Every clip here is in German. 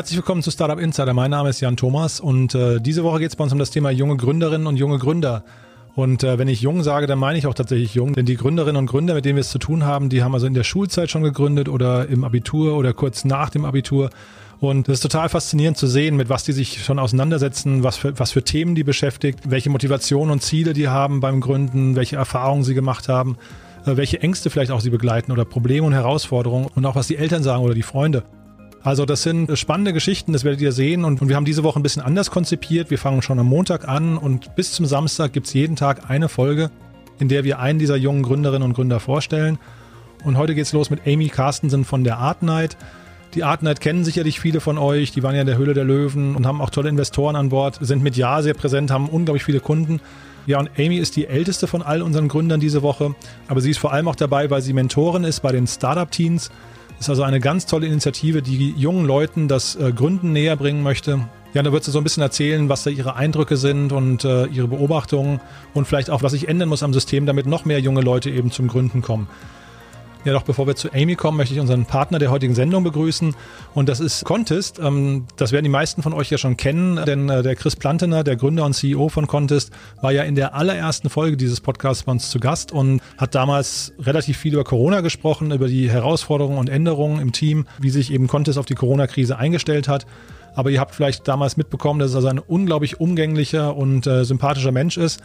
Herzlich willkommen zu Startup Insider. Mein Name ist Jan Thomas und äh, diese Woche geht es bei uns um das Thema junge Gründerinnen und junge Gründer. Und äh, wenn ich jung sage, dann meine ich auch tatsächlich jung, denn die Gründerinnen und Gründer, mit denen wir es zu tun haben, die haben also in der Schulzeit schon gegründet oder im Abitur oder kurz nach dem Abitur. Und es ist total faszinierend zu sehen, mit was die sich schon auseinandersetzen, was für, was für Themen die beschäftigt, welche Motivation und Ziele die haben beim Gründen, welche Erfahrungen sie gemacht haben, äh, welche Ängste vielleicht auch sie begleiten oder Probleme und Herausforderungen und auch was die Eltern sagen oder die Freunde. Also das sind spannende Geschichten, das werdet ihr sehen. Und, wir haben diese Woche ein bisschen anders konzipiert. Wir fangen schon am Montag an und bis zum Samstag gibt es jeden Tag eine Folge, in der wir einen dieser jungen Gründerinnen und Gründer vorstellen. Und heute geht's los mit Amy Carstensen von der Art Night. Die Art Night kennen sicherlich viele von euch. Die waren ja in der Höhle der Löwen und haben auch tolle Investoren an Bord, sind mit Ja sehr präsent, haben unglaublich viele Kunden. Ja, und Amy ist die älteste von all unseren Gründern diese Woche. Aber sie ist vor allem auch dabei, weil sie Mentorin ist bei den Startup-Teams ist also eine ganz tolle Initiative, die jungen Leuten das äh, Gründen näher bringen möchte. Ja, da wird sie so ein bisschen erzählen, was da ihre Eindrücke sind und äh, ihre Beobachtungen und vielleicht auch, was sich ändern muss am System, damit noch mehr junge Leute eben zum Gründen kommen. Ja, doch bevor wir zu Amy kommen, möchte ich unseren Partner der heutigen Sendung begrüßen. Und das ist Contest. Ähm, das werden die meisten von euch ja schon kennen, denn äh, der Chris Plantener, der Gründer und CEO von Contest, war ja in der allerersten Folge dieses Podcasts bei uns zu Gast und hat damals relativ viel über Corona gesprochen, über die Herausforderungen und Änderungen im Team, wie sich eben Contest auf die Corona-Krise eingestellt hat. Aber ihr habt vielleicht damals mitbekommen, dass es also ein unglaublich umgänglicher und äh, sympathischer Mensch ist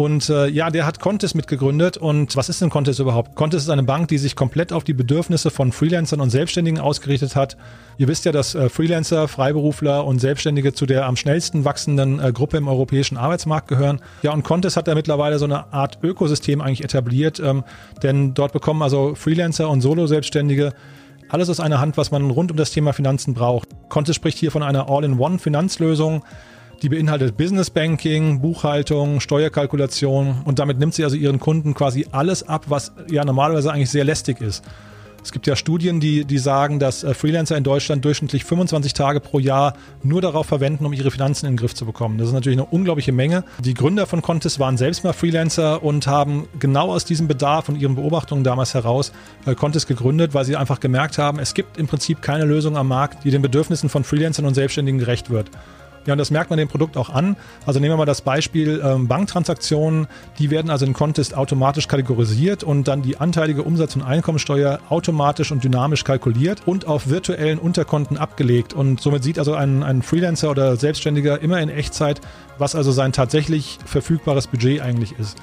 und äh, ja, der hat Contest mitgegründet. Und was ist denn Contest überhaupt? Contest ist eine Bank, die sich komplett auf die Bedürfnisse von Freelancern und Selbstständigen ausgerichtet hat. Ihr wisst ja, dass äh, Freelancer, Freiberufler und Selbstständige zu der am schnellsten wachsenden äh, Gruppe im europäischen Arbeitsmarkt gehören. Ja, und Contest hat da mittlerweile so eine Art Ökosystem eigentlich etabliert, ähm, denn dort bekommen also Freelancer und Solo-Selbstständige alles aus einer Hand, was man rund um das Thema Finanzen braucht. Contest spricht hier von einer All-in-One-Finanzlösung die beinhaltet Business Banking, Buchhaltung, Steuerkalkulation und damit nimmt sie also ihren Kunden quasi alles ab, was ja normalerweise eigentlich sehr lästig ist. Es gibt ja Studien, die, die sagen, dass äh, Freelancer in Deutschland durchschnittlich 25 Tage pro Jahr nur darauf verwenden, um ihre Finanzen in den Griff zu bekommen. Das ist natürlich eine unglaubliche Menge. Die Gründer von Contest waren selbst mal Freelancer und haben genau aus diesem Bedarf und ihren Beobachtungen damals heraus äh, Contest gegründet, weil sie einfach gemerkt haben, es gibt im Prinzip keine Lösung am Markt, die den Bedürfnissen von Freelancern und Selbstständigen gerecht wird. Ja, und das merkt man dem Produkt auch an. Also nehmen wir mal das Beispiel ähm, Banktransaktionen. Die werden also in Contest automatisch kategorisiert und dann die anteilige Umsatz- und Einkommensteuer automatisch und dynamisch kalkuliert und auf virtuellen Unterkonten abgelegt. Und somit sieht also ein, ein Freelancer oder Selbstständiger immer in Echtzeit, was also sein tatsächlich verfügbares Budget eigentlich ist.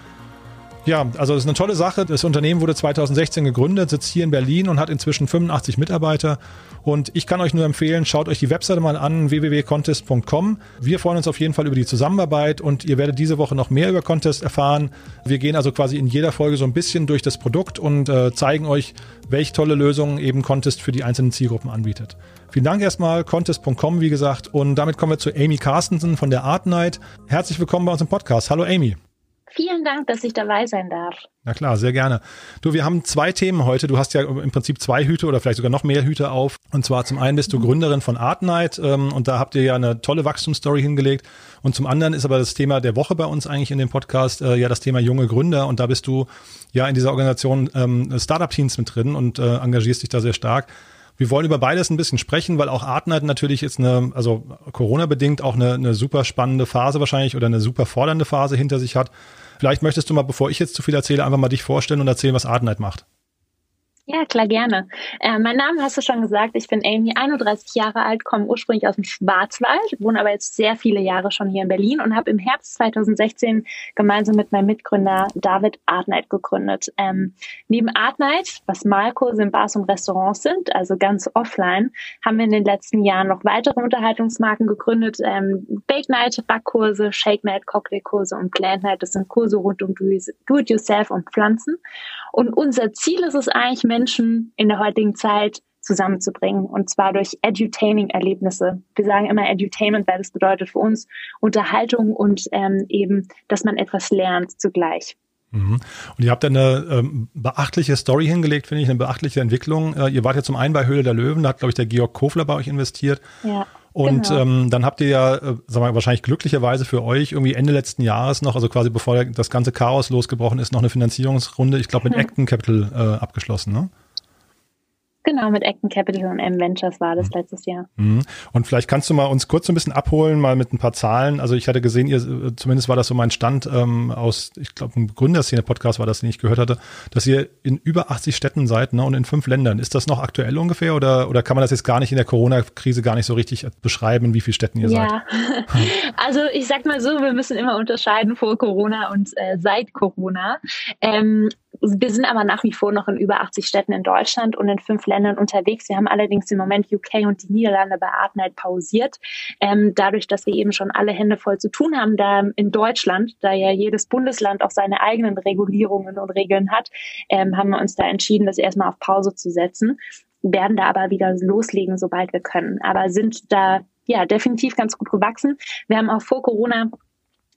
Ja, also das ist eine tolle Sache. Das Unternehmen wurde 2016 gegründet, sitzt hier in Berlin und hat inzwischen 85 Mitarbeiter. Und ich kann euch nur empfehlen, schaut euch die Webseite mal an, www.contest.com. Wir freuen uns auf jeden Fall über die Zusammenarbeit und ihr werdet diese Woche noch mehr über Contest erfahren. Wir gehen also quasi in jeder Folge so ein bisschen durch das Produkt und äh, zeigen euch, welche tolle Lösungen eben Contest für die einzelnen Zielgruppen anbietet. Vielen Dank erstmal, contest.com, wie gesagt. Und damit kommen wir zu Amy Carstensen von der Art Night. Herzlich willkommen bei uns im Podcast. Hallo Amy. Vielen Dank, dass ich dabei sein darf. Na klar, sehr gerne. Du, wir haben zwei Themen heute. Du hast ja im Prinzip zwei Hüte oder vielleicht sogar noch mehr Hüte auf. Und zwar zum einen bist du Gründerin von Art Night ähm, und da habt ihr ja eine tolle Wachstumsstory hingelegt. Und zum anderen ist aber das Thema der Woche bei uns eigentlich in dem Podcast äh, ja das Thema junge Gründer. Und da bist du ja in dieser Organisation ähm, Startup Teams mit drin und äh, engagierst dich da sehr stark. Wir wollen über beides ein bisschen sprechen, weil auch Artnight natürlich jetzt eine, also Corona-bedingt auch eine, eine super spannende Phase wahrscheinlich oder eine super fordernde Phase hinter sich hat. Vielleicht möchtest du mal, bevor ich jetzt zu viel erzähle, einfach mal dich vorstellen und erzählen, was Artnight macht. Ja, klar, gerne. Äh, mein Name hast du schon gesagt. Ich bin Amy, 31 Jahre alt, komme ursprünglich aus dem Schwarzwald, wohne aber jetzt sehr viele Jahre schon hier in Berlin und habe im Herbst 2016 gemeinsam mit meinem Mitgründer David Artnight gegründet. Ähm, neben Artnight, was Malkurse in Bars und Restaurants sind, also ganz offline, haben wir in den letzten Jahren noch weitere Unterhaltungsmarken gegründet. Ähm, Bake Night, Backkurse, Shake Night, Cocktailkurse und Plant Night. Das sind Kurse rund um Do-it-yourself und Pflanzen. Und unser Ziel ist es eigentlich, Menschen in der heutigen Zeit zusammenzubringen und zwar durch Edutaining-Erlebnisse. Wir sagen immer Edutainment, weil das bedeutet für uns Unterhaltung und ähm, eben, dass man etwas lernt zugleich. Mhm. Und ihr habt eine ähm, beachtliche Story hingelegt, finde ich, eine beachtliche Entwicklung. Äh, ihr wart ja zum einen bei Höhle der Löwen, da hat, glaube ich, der Georg Kofler bei euch investiert. Ja. Und genau. ähm, dann habt ihr ja, äh, sagen wir wahrscheinlich glücklicherweise für euch irgendwie Ende letzten Jahres noch, also quasi bevor das ganze Chaos losgebrochen ist, noch eine Finanzierungsrunde, ich glaube mit. Acton Capital äh, abgeschlossen, ne? Genau, mit Acton Capital und M Ventures war das mhm. letztes Jahr. Mhm. Und vielleicht kannst du mal uns kurz so ein bisschen abholen, mal mit ein paar Zahlen. Also ich hatte gesehen, ihr, zumindest war das so mein Stand ähm, aus, ich glaube, ein Gründerszene-Podcast war das, den ich gehört hatte, dass ihr in über 80 Städten seid ne, und in fünf Ländern. Ist das noch aktuell ungefähr oder, oder kann man das jetzt gar nicht in der Corona-Krise gar nicht so richtig beschreiben, wie viele Städten ihr ja. seid? also ich sag mal so, wir müssen immer unterscheiden vor Corona und äh, seit Corona. Ähm, wir sind aber nach wie vor noch in über 80 Städten in Deutschland und in fünf Ländern unterwegs. Wir haben allerdings im Moment UK und die Niederlande bei Artnight pausiert. Ähm, dadurch, dass wir eben schon alle Hände voll zu tun haben, da in Deutschland, da ja jedes Bundesland auch seine eigenen Regulierungen und Regeln hat, ähm, haben wir uns da entschieden, das erstmal auf Pause zu setzen, werden da aber wieder loslegen, sobald wir können. Aber sind da ja definitiv ganz gut gewachsen. Wir haben auch vor Corona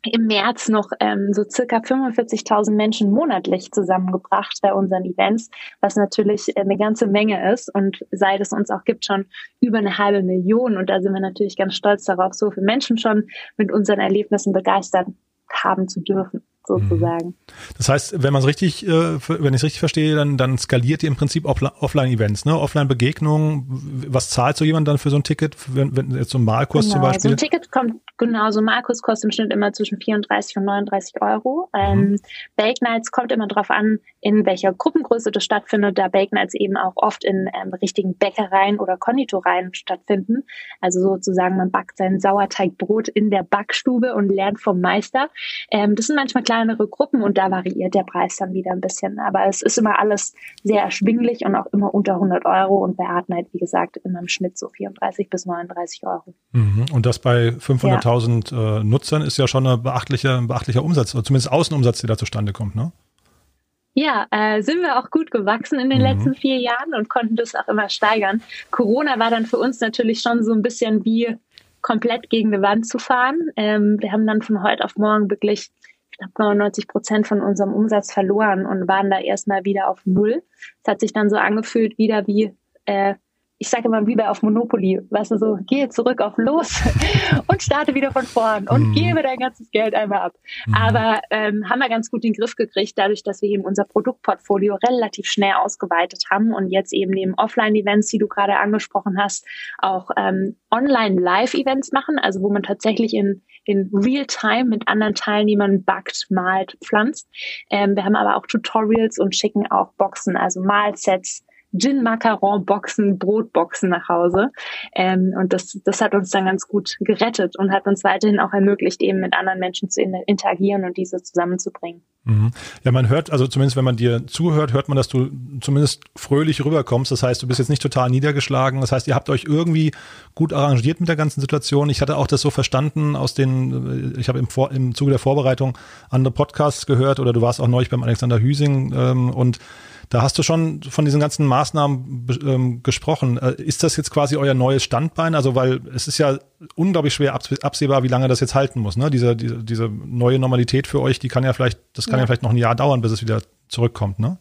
im März noch ähm, so circa 45.000 Menschen monatlich zusammengebracht bei unseren Events, was natürlich eine ganze Menge ist und seit es uns auch gibt schon über eine halbe Million und da sind wir natürlich ganz stolz darauf, so viele Menschen schon mit unseren Erlebnissen begeistert haben zu dürfen sozusagen. Mhm. Das heißt, wenn man es richtig, äh, wenn ich es richtig verstehe, dann, dann skaliert ihr im Prinzip Offline-Events, ne? Offline-Begegnungen. Was zahlt so jemand dann für so ein Ticket, wenn, wenn jetzt so ein Malkurs genau, zum Beispiel? So ein Ticket kommt, genau, so ein Malkurs kostet im Schnitt immer zwischen 34 und 39 Euro. Ähm, mhm. Bake Nights kommt immer darauf an, in welcher Gruppengröße das stattfindet, da Bake Nights eben auch oft in ähm, richtigen Bäckereien oder Konditoreien stattfinden. Also sozusagen, man backt sein Sauerteigbrot in der Backstube und lernt vom Meister. Ähm, das sind manchmal kleinere Gruppen und da variiert der Preis dann wieder ein bisschen. Aber es ist immer alles sehr erschwinglich und auch immer unter 100 Euro und bei Artnight, wie gesagt, immer im Schnitt so 34 bis 39 Euro. Mhm. Und das bei 500.000 ja. Äh, Nutzern ist ja schon ein beachtlicher, beachtlicher Umsatz, oder zumindest Außenumsatz, der da zustande kommt, ne? Ja, äh, sind wir auch gut gewachsen in den mhm. letzten vier Jahren und konnten das auch immer steigern. Corona war dann für uns natürlich schon so ein bisschen wie komplett gegen die Wand zu fahren. Ähm, wir haben dann von heute auf morgen wirklich knapp 99 Prozent von unserem Umsatz verloren und waren da erstmal wieder auf Null. Es hat sich dann so angefühlt wieder wie, äh, ich sage immer wie bei auf Monopoly, weißt du, so, gehe zurück auf los und starte wieder von vorn und mhm. gebe dein ganzes Geld einmal ab. Mhm. Aber ähm, haben wir ganz gut den Griff gekriegt, dadurch, dass wir eben unser Produktportfolio relativ schnell ausgeweitet haben und jetzt eben neben Offline-Events, die du gerade angesprochen hast, auch ähm, Online-Live-Events machen, also wo man tatsächlich in in Real-Time mit anderen Teilnehmern backt, malt, pflanzt. Ähm, wir haben aber auch Tutorials und schicken auch Boxen, also Malsets, Gin-Macaron-Boxen, Brotboxen nach Hause. Ähm, und das, das hat uns dann ganz gut gerettet und hat uns weiterhin auch ermöglicht, eben mit anderen Menschen zu interagieren und diese zusammenzubringen. Mhm. Ja, man hört, also zumindest wenn man dir zuhört, hört man, dass du zumindest fröhlich rüberkommst. Das heißt, du bist jetzt nicht total niedergeschlagen. Das heißt, ihr habt euch irgendwie gut arrangiert mit der ganzen Situation. Ich hatte auch das so verstanden aus den, ich habe im, Vor im Zuge der Vorbereitung andere Podcasts gehört oder du warst auch neulich beim Alexander Hüsing ähm, und da hast du schon von diesen ganzen Maßnahmen ähm, gesprochen. Äh, ist das jetzt quasi euer neues Standbein? Also, weil es ist ja unglaublich schwer absehbar, wie lange das jetzt halten muss. Ne? Diese, diese, diese neue Normalität für euch, die kann ja vielleicht, das kann ja. ja vielleicht noch ein Jahr dauern, bis es wieder zurückkommt, ne?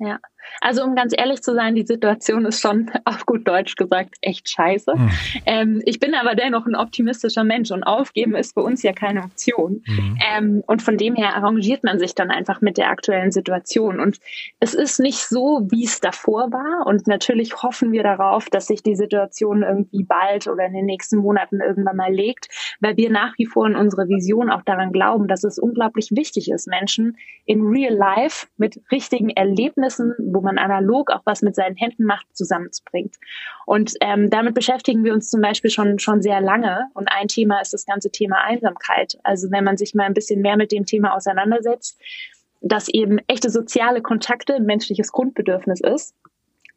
Ja, also um ganz ehrlich zu sein, die Situation ist schon auf gut Deutsch gesagt echt scheiße. Mhm. Ähm, ich bin aber dennoch ein optimistischer Mensch und aufgeben ist für uns ja keine Option. Mhm. Ähm, und von dem her arrangiert man sich dann einfach mit der aktuellen Situation. Und es ist nicht so, wie es davor war. Und natürlich hoffen wir darauf, dass sich die Situation irgendwie bald oder in den nächsten Monaten irgendwann mal legt, weil wir nach wie vor in unserer Vision auch daran glauben, dass es unglaublich wichtig ist, Menschen in real life mit richtigen Erlebnissen, wo man analog auch was mit seinen Händen macht, zusammenzubringt. Und ähm, damit beschäftigen wir uns zum Beispiel schon, schon sehr lange. Und ein Thema ist das ganze Thema Einsamkeit. Also wenn man sich mal ein bisschen mehr mit dem Thema auseinandersetzt, dass eben echte soziale Kontakte ein menschliches Grundbedürfnis ist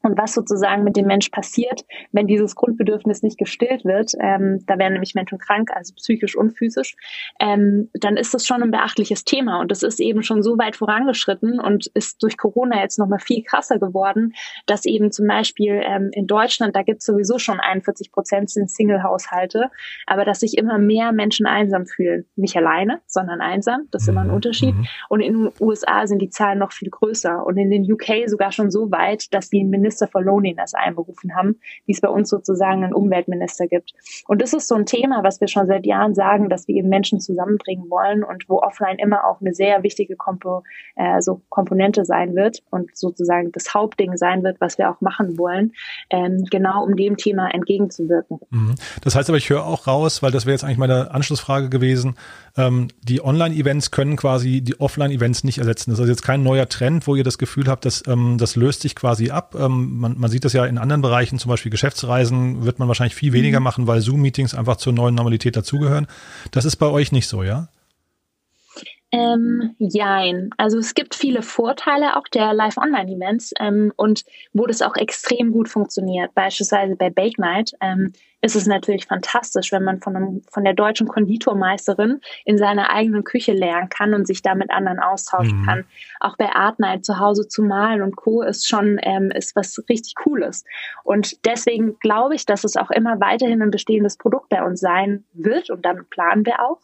und was sozusagen mit dem Mensch passiert, wenn dieses Grundbedürfnis nicht gestillt wird, ähm, da werden nämlich Menschen krank, also psychisch und physisch, ähm, dann ist das schon ein beachtliches Thema und das ist eben schon so weit vorangeschritten und ist durch Corona jetzt nochmal viel krasser geworden, dass eben zum Beispiel ähm, in Deutschland, da gibt es sowieso schon 41 Prozent sind Single-Haushalte, aber dass sich immer mehr Menschen einsam fühlen. Nicht alleine, sondern einsam, das ist immer ein mhm. Unterschied. Mhm. Und in den USA sind die Zahlen noch viel größer und in den UK sogar schon so weit, dass die Minister Minister for Loneliness einberufen haben, wie es bei uns sozusagen einen Umweltminister gibt. Und das ist so ein Thema, was wir schon seit Jahren sagen, dass wir eben Menschen zusammenbringen wollen und wo offline immer auch eine sehr wichtige Kompo, äh, so Komponente sein wird und sozusagen das Hauptding sein wird, was wir auch machen wollen, ähm, genau um dem Thema entgegenzuwirken. Mhm. Das heißt aber, ich höre auch raus, weil das wäre jetzt eigentlich meine Anschlussfrage gewesen, ähm, die Online-Events können quasi die Offline-Events nicht ersetzen. Das ist also jetzt kein neuer Trend, wo ihr das Gefühl habt, dass ähm, das löst sich quasi ab. Man, man sieht das ja in anderen Bereichen, zum Beispiel Geschäftsreisen wird man wahrscheinlich viel weniger mhm. machen, weil Zoom-Meetings einfach zur neuen Normalität dazugehören. Das ist bei euch nicht so, ja? Ähm, jein. Also es gibt viele Vorteile auch der Live-Online-Events ähm, und wo das auch extrem gut funktioniert. Beispielsweise bei Bake Night ähm, ist es natürlich fantastisch, wenn man von, einem, von der deutschen Konditormeisterin in seiner eigenen Küche lernen kann und sich da mit anderen austauschen mhm. kann. Auch bei Art Night zu Hause zu malen und Co. ist schon ähm, ist was richtig Cooles. Und deswegen glaube ich, dass es auch immer weiterhin ein bestehendes Produkt bei uns sein wird und damit planen wir auch.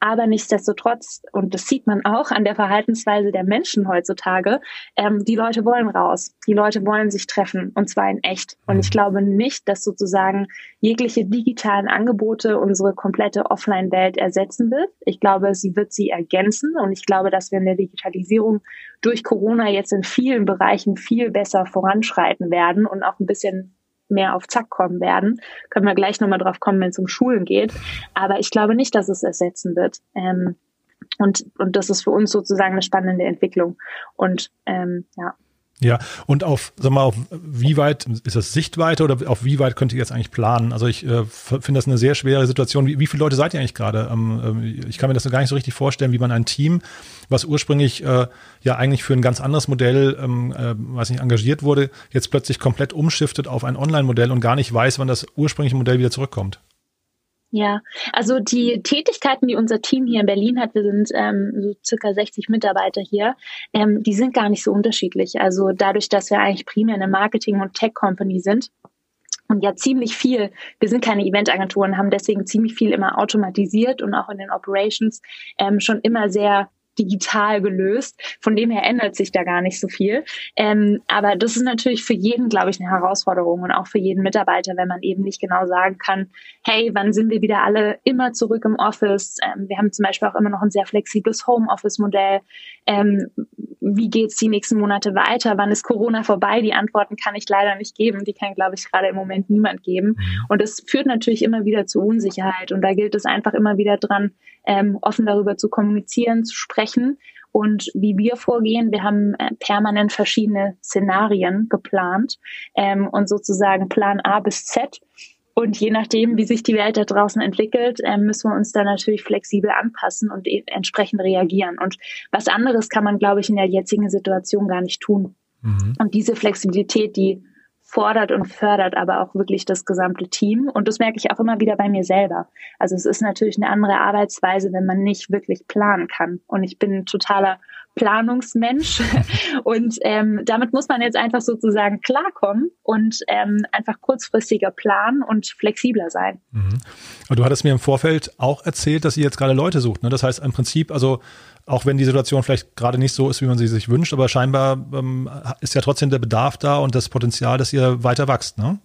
Aber nichtsdestotrotz, und das sieht man auch an der Verhaltensweise der Menschen heutzutage, ähm, die Leute wollen raus. Die Leute wollen sich treffen und zwar in echt. Und ich mhm. glaube nicht, dass sozusagen jegliche jegliche digitalen Angebote unsere komplette Offline-Welt ersetzen wird. Ich glaube, sie wird sie ergänzen und ich glaube, dass wir in der Digitalisierung durch Corona jetzt in vielen Bereichen viel besser voranschreiten werden und auch ein bisschen mehr auf Zack kommen werden. Können wir gleich nochmal drauf kommen, wenn es um Schulen geht. Aber ich glaube nicht, dass es ersetzen wird. Ähm, und, und das ist für uns sozusagen eine spannende Entwicklung. Und ähm, ja. Ja, und auf, sag mal, auf wie weit ist das Sichtweite oder auf wie weit könnt ihr jetzt eigentlich planen? Also ich äh, finde das eine sehr schwere Situation. Wie, wie viele Leute seid ihr eigentlich gerade? Ähm, äh, ich kann mir das gar nicht so richtig vorstellen, wie man ein Team, was ursprünglich äh, ja eigentlich für ein ganz anderes Modell, ähm, äh, weiß nicht, engagiert wurde, jetzt plötzlich komplett umschiftet auf ein Online-Modell und gar nicht weiß, wann das ursprüngliche Modell wieder zurückkommt. Ja, also die Tätigkeiten, die unser Team hier in Berlin hat, wir sind ähm, so circa 60 Mitarbeiter hier, ähm, die sind gar nicht so unterschiedlich. Also dadurch, dass wir eigentlich primär eine Marketing- und Tech-Company sind, und ja ziemlich viel, wir sind keine Eventagenturen, haben deswegen ziemlich viel immer automatisiert und auch in den Operations ähm, schon immer sehr digital gelöst. Von dem her ändert sich da gar nicht so viel. Ähm, aber das ist natürlich für jeden, glaube ich, eine Herausforderung und auch für jeden Mitarbeiter, wenn man eben nicht genau sagen kann, hey, wann sind wir wieder alle immer zurück im Office? Ähm, wir haben zum Beispiel auch immer noch ein sehr flexibles Homeoffice-Modell. Ähm, wie geht's die nächsten Monate weiter? Wann ist Corona vorbei? Die Antworten kann ich leider nicht geben. Die kann, glaube ich, gerade im Moment niemand geben. Mhm. Und das führt natürlich immer wieder zu Unsicherheit. Und da gilt es einfach immer wieder dran, ähm, offen darüber zu kommunizieren, zu sprechen und wie wir vorgehen. Wir haben äh, permanent verschiedene Szenarien geplant ähm, und sozusagen Plan A bis Z. Und je nachdem, wie sich die Welt da draußen entwickelt, äh, müssen wir uns da natürlich flexibel anpassen und e entsprechend reagieren. Und was anderes kann man, glaube ich, in der jetzigen Situation gar nicht tun. Mhm. Und diese Flexibilität, die fordert und fördert aber auch wirklich das gesamte Team. Und das merke ich auch immer wieder bei mir selber. Also es ist natürlich eine andere Arbeitsweise, wenn man nicht wirklich planen kann. Und ich bin totaler Planungsmensch. und ähm, damit muss man jetzt einfach sozusagen klarkommen und ähm, einfach kurzfristiger planen und flexibler sein. Mhm. Aber du hattest mir im Vorfeld auch erzählt, dass ihr jetzt gerade Leute sucht. Ne? Das heißt im Prinzip, also auch wenn die Situation vielleicht gerade nicht so ist, wie man sie sich wünscht, aber scheinbar ähm, ist ja trotzdem der Bedarf da und das Potenzial, dass ihr weiter wächst, ne?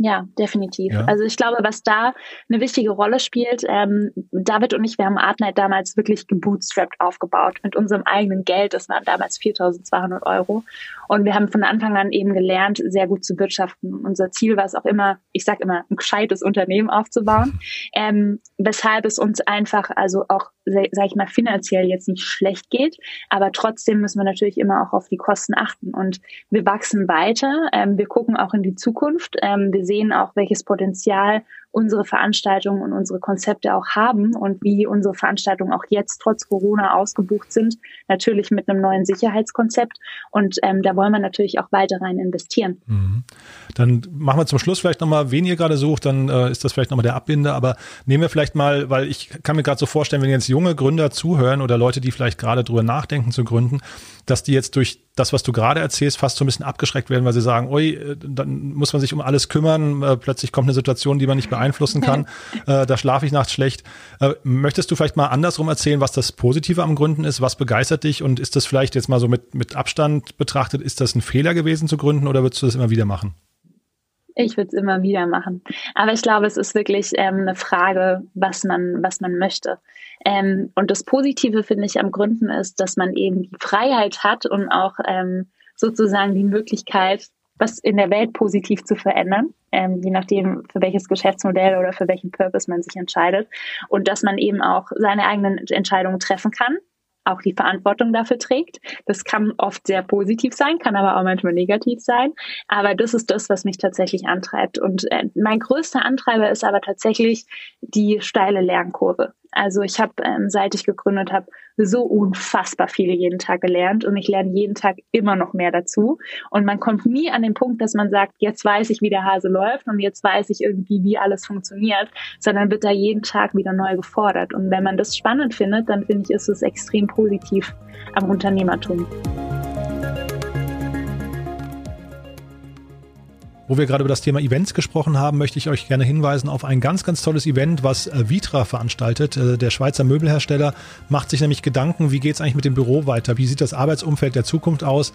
Ja, definitiv. Ja. Also ich glaube, was da eine wichtige Rolle spielt, ähm, David und ich, wir haben Artnight damals wirklich gebootstrapped aufgebaut mit unserem eigenen Geld. Das waren damals 4.200 Euro. Und wir haben von Anfang an eben gelernt, sehr gut zu wirtschaften. Unser Ziel war es auch immer, ich sage immer, ein gescheites Unternehmen aufzubauen, ähm, weshalb es uns einfach also auch sage ich mal, finanziell jetzt nicht schlecht geht. Aber trotzdem müssen wir natürlich immer auch auf die Kosten achten. Und wir wachsen weiter. Ähm, wir gucken auch in die Zukunft. Ähm, wir sehen auch, welches Potenzial unsere Veranstaltungen und unsere Konzepte auch haben und wie unsere Veranstaltungen auch jetzt trotz Corona ausgebucht sind, natürlich mit einem neuen Sicherheitskonzept. Und ähm, da wollen wir natürlich auch weiter rein investieren. Mhm. Dann machen wir zum Schluss vielleicht nochmal, wen ihr gerade sucht, dann äh, ist das vielleicht nochmal der Abbinder, aber nehmen wir vielleicht mal, weil ich kann mir gerade so vorstellen, wenn jetzt junge Gründer zuhören oder Leute, die vielleicht gerade drüber nachdenken zu gründen, dass die jetzt durch das, was du gerade erzählst, fast so ein bisschen abgeschreckt werden, weil sie sagen, ui, äh, dann muss man sich um alles kümmern, äh, plötzlich kommt eine Situation, die man nicht beeinflussen kann, äh, da schlafe ich nachts schlecht. Möchtest du vielleicht mal andersrum erzählen, was das Positive am Gründen ist, was begeistert dich und ist das vielleicht jetzt mal so mit, mit Abstand betrachtet, ist das ein Fehler gewesen zu gründen oder würdest du das immer wieder machen? Ich würde es immer wieder machen. Aber ich glaube, es ist wirklich ähm, eine Frage, was man, was man möchte. Ähm, und das Positive finde ich am Gründen ist, dass man eben die Freiheit hat und auch ähm, sozusagen die Möglichkeit, was in der Welt positiv zu verändern, ähm, je nachdem, für welches Geschäftsmodell oder für welchen Purpose man sich entscheidet. Und dass man eben auch seine eigenen Entscheidungen treffen kann auch die Verantwortung dafür trägt. Das kann oft sehr positiv sein, kann aber auch manchmal negativ sein. Aber das ist das, was mich tatsächlich antreibt. Und äh, mein größter Antreiber ist aber tatsächlich die steile Lernkurve. Also ich habe, ähm, seit ich gegründet habe, so unfassbar viel jeden Tag gelernt und ich lerne jeden Tag immer noch mehr dazu. Und man kommt nie an den Punkt, dass man sagt, jetzt weiß ich, wie der Hase läuft und jetzt weiß ich irgendwie, wie alles funktioniert, sondern wird da jeden Tag wieder neu gefordert. Und wenn man das spannend findet, dann finde ich, ist es extrem positiv am Unternehmertum. Wo wir gerade über das Thema Events gesprochen haben, möchte ich euch gerne hinweisen auf ein ganz, ganz tolles Event, was äh, Vitra veranstaltet. Äh, der Schweizer Möbelhersteller macht sich nämlich Gedanken, wie geht es eigentlich mit dem Büro weiter? Wie sieht das Arbeitsumfeld der Zukunft aus?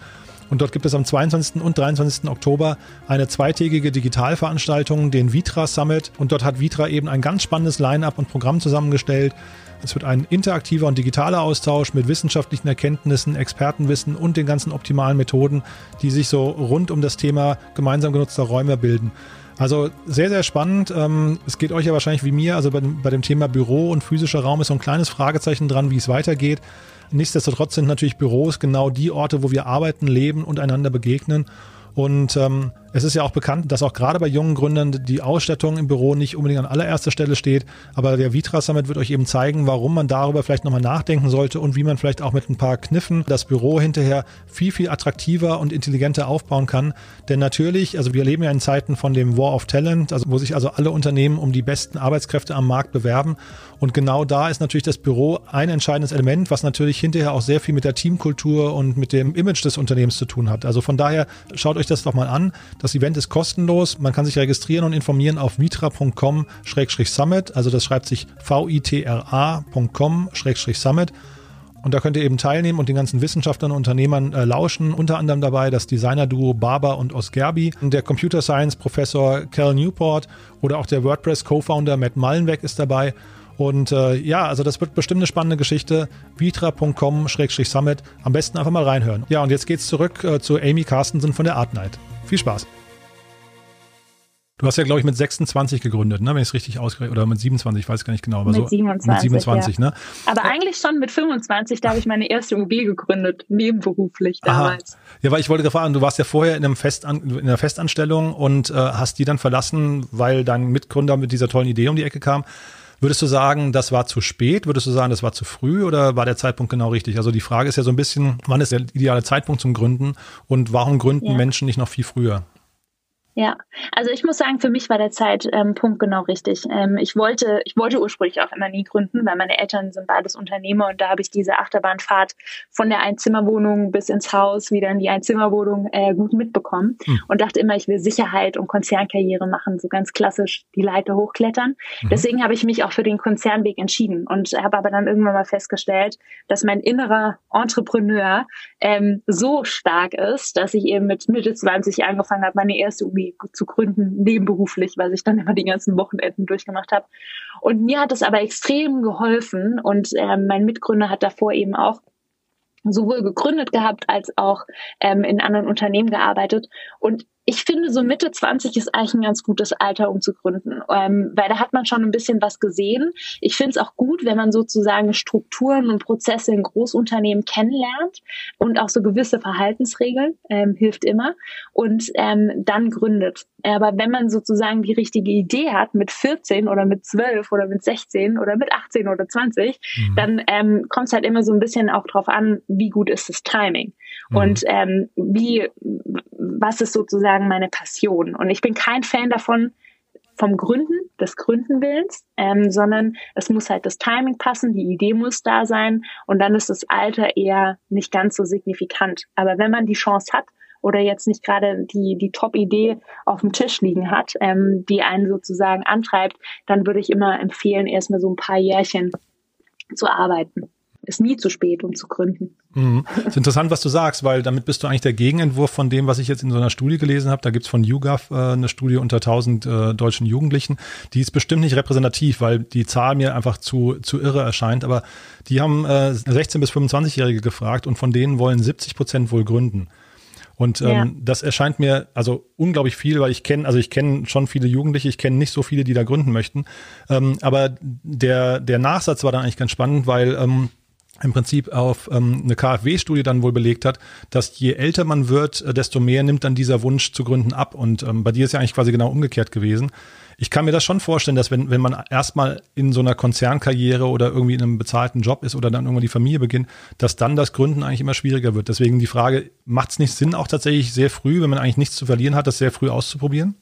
Und dort gibt es am 22. und 23. Oktober eine zweitägige Digitalveranstaltung, den Vitra Summit. Und dort hat Vitra eben ein ganz spannendes Line-up und Programm zusammengestellt. Es wird ein interaktiver und digitaler Austausch mit wissenschaftlichen Erkenntnissen, Expertenwissen und den ganzen optimalen Methoden, die sich so rund um das Thema gemeinsam genutzter Räume bilden. Also sehr, sehr spannend. Ähm, es geht euch ja wahrscheinlich wie mir, also bei dem, Thema Büro und physischer Raum ist so ein kleines Fragezeichen dran, wie es weitergeht. Nichtsdestotrotz sind natürlich Büros genau die Orte, wo wir arbeiten, leben und einander begegnen. Und ähm, es ist ja auch bekannt, dass auch gerade bei jungen Gründern die Ausstattung im Büro nicht unbedingt an allererster Stelle steht. Aber der Vitra Summit wird euch eben zeigen, warum man darüber vielleicht nochmal nachdenken sollte und wie man vielleicht auch mit ein paar Kniffen das Büro hinterher viel, viel attraktiver und intelligenter aufbauen kann. Denn natürlich, also wir leben ja in Zeiten von dem War of Talent, also wo sich also alle Unternehmen um die besten Arbeitskräfte am Markt bewerben. Und genau da ist natürlich das Büro ein entscheidendes Element, was natürlich hinterher auch sehr viel mit der Teamkultur und mit dem Image des Unternehmens zu tun hat. Also von daher schaut euch das doch mal an. Das Event ist kostenlos. Man kann sich registrieren und informieren auf vitra.com-summit. Also das schreibt sich vitra.com-summit. Und da könnt ihr eben teilnehmen und den ganzen Wissenschaftlern und Unternehmern äh, lauschen. Unter anderem dabei das Designer-Duo Barber und Osgerbi, der Computer Science Professor Cal Newport oder auch der WordPress Co-Founder Matt Mullenweg ist dabei. Und äh, ja, also das wird bestimmt eine spannende Geschichte. vitra.com-summit. Am besten einfach mal reinhören. Ja, und jetzt geht's zurück äh, zu Amy Carstensen von der Art Night. Viel Spaß. Du hast ja, glaube ich, mit 26 gegründet, ne? wenn ich es richtig ausgerechnet oder mit 27, ich weiß gar nicht genau. Aber mit so, 27. Mit 27, ja. ne? Aber eigentlich schon mit 25, da habe ich meine erste UB gegründet, nebenberuflich damals. Aha. Ja, weil ich wollte fragen, du warst ja vorher in, einem Festan in einer Festanstellung und äh, hast die dann verlassen, weil dein Mitgründer mit dieser tollen Idee um die Ecke kam. Würdest du sagen, das war zu spät? Würdest du sagen, das war zu früh oder war der Zeitpunkt genau richtig? Also die Frage ist ja so ein bisschen, wann ist der ideale Zeitpunkt zum Gründen und warum gründen ja. Menschen nicht noch viel früher? Ja, also ich muss sagen, für mich war der Zeitpunkt ähm, genau richtig. Ähm, ich wollte, ich wollte ursprünglich auch immer nie gründen, weil meine Eltern sind beides Unternehmer und da habe ich diese Achterbahnfahrt von der Einzimmerwohnung bis ins Haus, wieder in die Einzimmerwohnung äh, gut mitbekommen hm. und dachte immer, ich will Sicherheit und Konzernkarriere machen, so ganz klassisch die Leiter hochklettern. Mhm. Deswegen habe ich mich auch für den Konzernweg entschieden und habe aber dann irgendwann mal festgestellt, dass mein innerer Entrepreneur ähm, so stark ist, dass ich eben mit Mitte 20 angefangen habe, meine erste UB irgendwie zu gründen, nebenberuflich, weil ich dann immer die ganzen Wochenenden durchgemacht habe. Und mir hat es aber extrem geholfen und äh, mein Mitgründer hat davor eben auch sowohl gegründet gehabt als auch ähm, in anderen Unternehmen gearbeitet. Und ich finde, so Mitte 20 ist eigentlich ein ganz gutes Alter, um zu gründen, ähm, weil da hat man schon ein bisschen was gesehen. Ich finde es auch gut, wenn man sozusagen Strukturen und Prozesse in Großunternehmen kennenlernt und auch so gewisse Verhaltensregeln, ähm, hilft immer, und ähm, dann gründet. Aber wenn man sozusagen die richtige Idee hat mit 14 oder mit 12 oder mit 16 oder mit 18 oder 20, mhm. dann ähm, kommt es halt immer so ein bisschen auch drauf an, wie gut ist das Timing mhm. und ähm, wie, was ist sozusagen meine Passion. Und ich bin kein Fan davon, vom Gründen, des Gründenwillens, ähm, sondern es muss halt das Timing passen, die Idee muss da sein und dann ist das Alter eher nicht ganz so signifikant. Aber wenn man die Chance hat oder jetzt nicht gerade die, die Top-Idee auf dem Tisch liegen hat, ähm, die einen sozusagen antreibt, dann würde ich immer empfehlen, erstmal so ein paar Jährchen zu arbeiten ist nie zu spät, um zu gründen. Mhm. Ist interessant, was du sagst, weil damit bist du eigentlich der Gegenentwurf von dem, was ich jetzt in so einer Studie gelesen habe. Da gibt's von YouGov äh, eine Studie unter 1000 äh, deutschen Jugendlichen. Die ist bestimmt nicht repräsentativ, weil die Zahl mir einfach zu, zu irre erscheint. Aber die haben äh, 16- bis 25-Jährige gefragt und von denen wollen 70 Prozent wohl gründen. Und ähm, ja. das erscheint mir also unglaublich viel, weil ich kenne, also ich kenne schon viele Jugendliche, ich kenne nicht so viele, die da gründen möchten. Ähm, aber der, der Nachsatz war dann eigentlich ganz spannend, weil ähm, im Prinzip auf ähm, eine KfW-Studie dann wohl belegt hat, dass je älter man wird, äh, desto mehr nimmt dann dieser Wunsch zu gründen ab. Und ähm, bei dir ist ja eigentlich quasi genau umgekehrt gewesen. Ich kann mir das schon vorstellen, dass wenn, wenn man erstmal in so einer Konzernkarriere oder irgendwie in einem bezahlten Job ist oder dann irgendwann die Familie beginnt, dass dann das Gründen eigentlich immer schwieriger wird. Deswegen die Frage, macht es nicht Sinn, auch tatsächlich sehr früh, wenn man eigentlich nichts zu verlieren hat, das sehr früh auszuprobieren?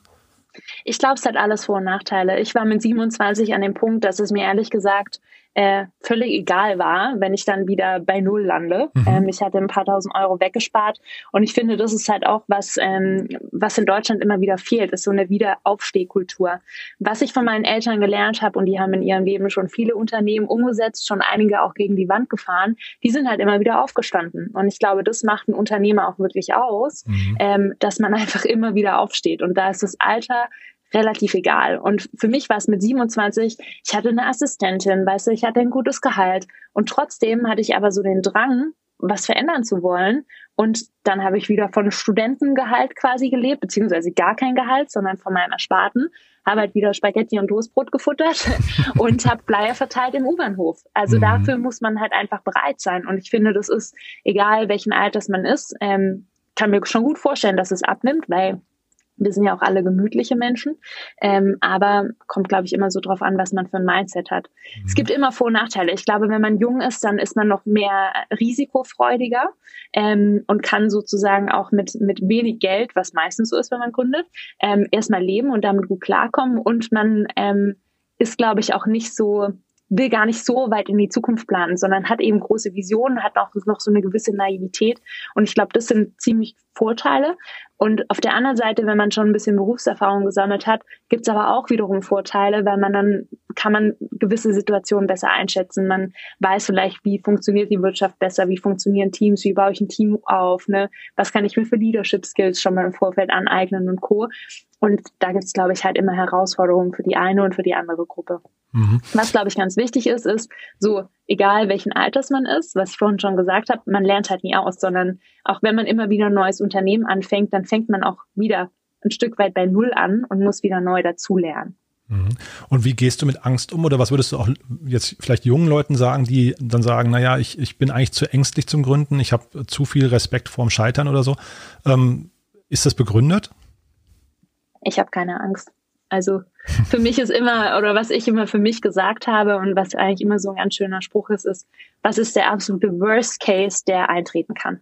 Ich glaube, es hat alles Vor- und Nachteile. Ich war mit 27 an dem Punkt, dass es mir ehrlich gesagt äh, völlig egal war, wenn ich dann wieder bei Null lande. Mhm. Ähm, ich hatte ein paar tausend Euro weggespart und ich finde, das ist halt auch was, ähm, was in Deutschland immer wieder fehlt, ist so eine Wiederaufstehkultur. Was ich von meinen Eltern gelernt habe und die haben in ihrem Leben schon viele Unternehmen umgesetzt, schon einige auch gegen die Wand gefahren, die sind halt immer wieder aufgestanden und ich glaube, das macht ein Unternehmer auch wirklich aus, mhm. ähm, dass man einfach immer wieder aufsteht und da ist das Alter relativ egal. Und für mich war es mit 27, ich hatte eine Assistentin, weißt du, ich hatte ein gutes Gehalt und trotzdem hatte ich aber so den Drang, was verändern zu wollen. Und dann habe ich wieder von Studentengehalt quasi gelebt, beziehungsweise gar kein Gehalt, sondern von meinem Ersparten. Habe halt wieder Spaghetti und Toastbrot gefuttert und habe Bleier verteilt im U-Bahnhof. Also mhm. dafür muss man halt einfach bereit sein. Und ich finde, das ist egal, welchen Alters man ist, ähm, kann mir schon gut vorstellen, dass es abnimmt, weil wir sind ja auch alle gemütliche Menschen, ähm, aber kommt, glaube ich, immer so drauf an, was man für ein Mindset hat. Mhm. Es gibt immer Vor- und Nachteile. Ich glaube, wenn man jung ist, dann ist man noch mehr risikofreudiger ähm, und kann sozusagen auch mit, mit wenig Geld, was meistens so ist, wenn man gründet, ähm, erstmal leben und damit gut klarkommen und man ähm, ist, glaube ich, auch nicht so will gar nicht so weit in die Zukunft planen, sondern hat eben große Visionen, hat auch noch so eine gewisse Naivität. Und ich glaube, das sind ziemlich Vorteile. Und auf der anderen Seite, wenn man schon ein bisschen Berufserfahrung gesammelt hat, gibt es aber auch wiederum Vorteile, weil man dann kann man gewisse Situationen besser einschätzen. Man weiß vielleicht, wie funktioniert die Wirtschaft besser, wie funktionieren Teams, wie baue ich ein Team auf, ne? Was kann ich mir für Leadership Skills schon mal im Vorfeld aneignen und Co. Und da gibt es, glaube ich, halt immer Herausforderungen für die eine und für die andere Gruppe. Mhm. Was, glaube ich, ganz wichtig ist, ist so, egal welchen Alters man ist, was ich vorhin schon gesagt habe, man lernt halt nie aus, sondern auch wenn man immer wieder ein neues Unternehmen anfängt, dann fängt man auch wieder ein Stück weit bei Null an und muss wieder neu dazulernen. Mhm. Und wie gehst du mit Angst um? Oder was würdest du auch jetzt vielleicht jungen Leuten sagen, die dann sagen, naja, ich, ich bin eigentlich zu ängstlich zum Gründen, ich habe zu viel Respekt vorm Scheitern oder so. Ähm, ist das begründet? ich habe keine Angst. Also für mich ist immer, oder was ich immer für mich gesagt habe und was eigentlich immer so ein ganz schöner Spruch ist, ist, was ist der absolute Worst Case, der eintreten kann?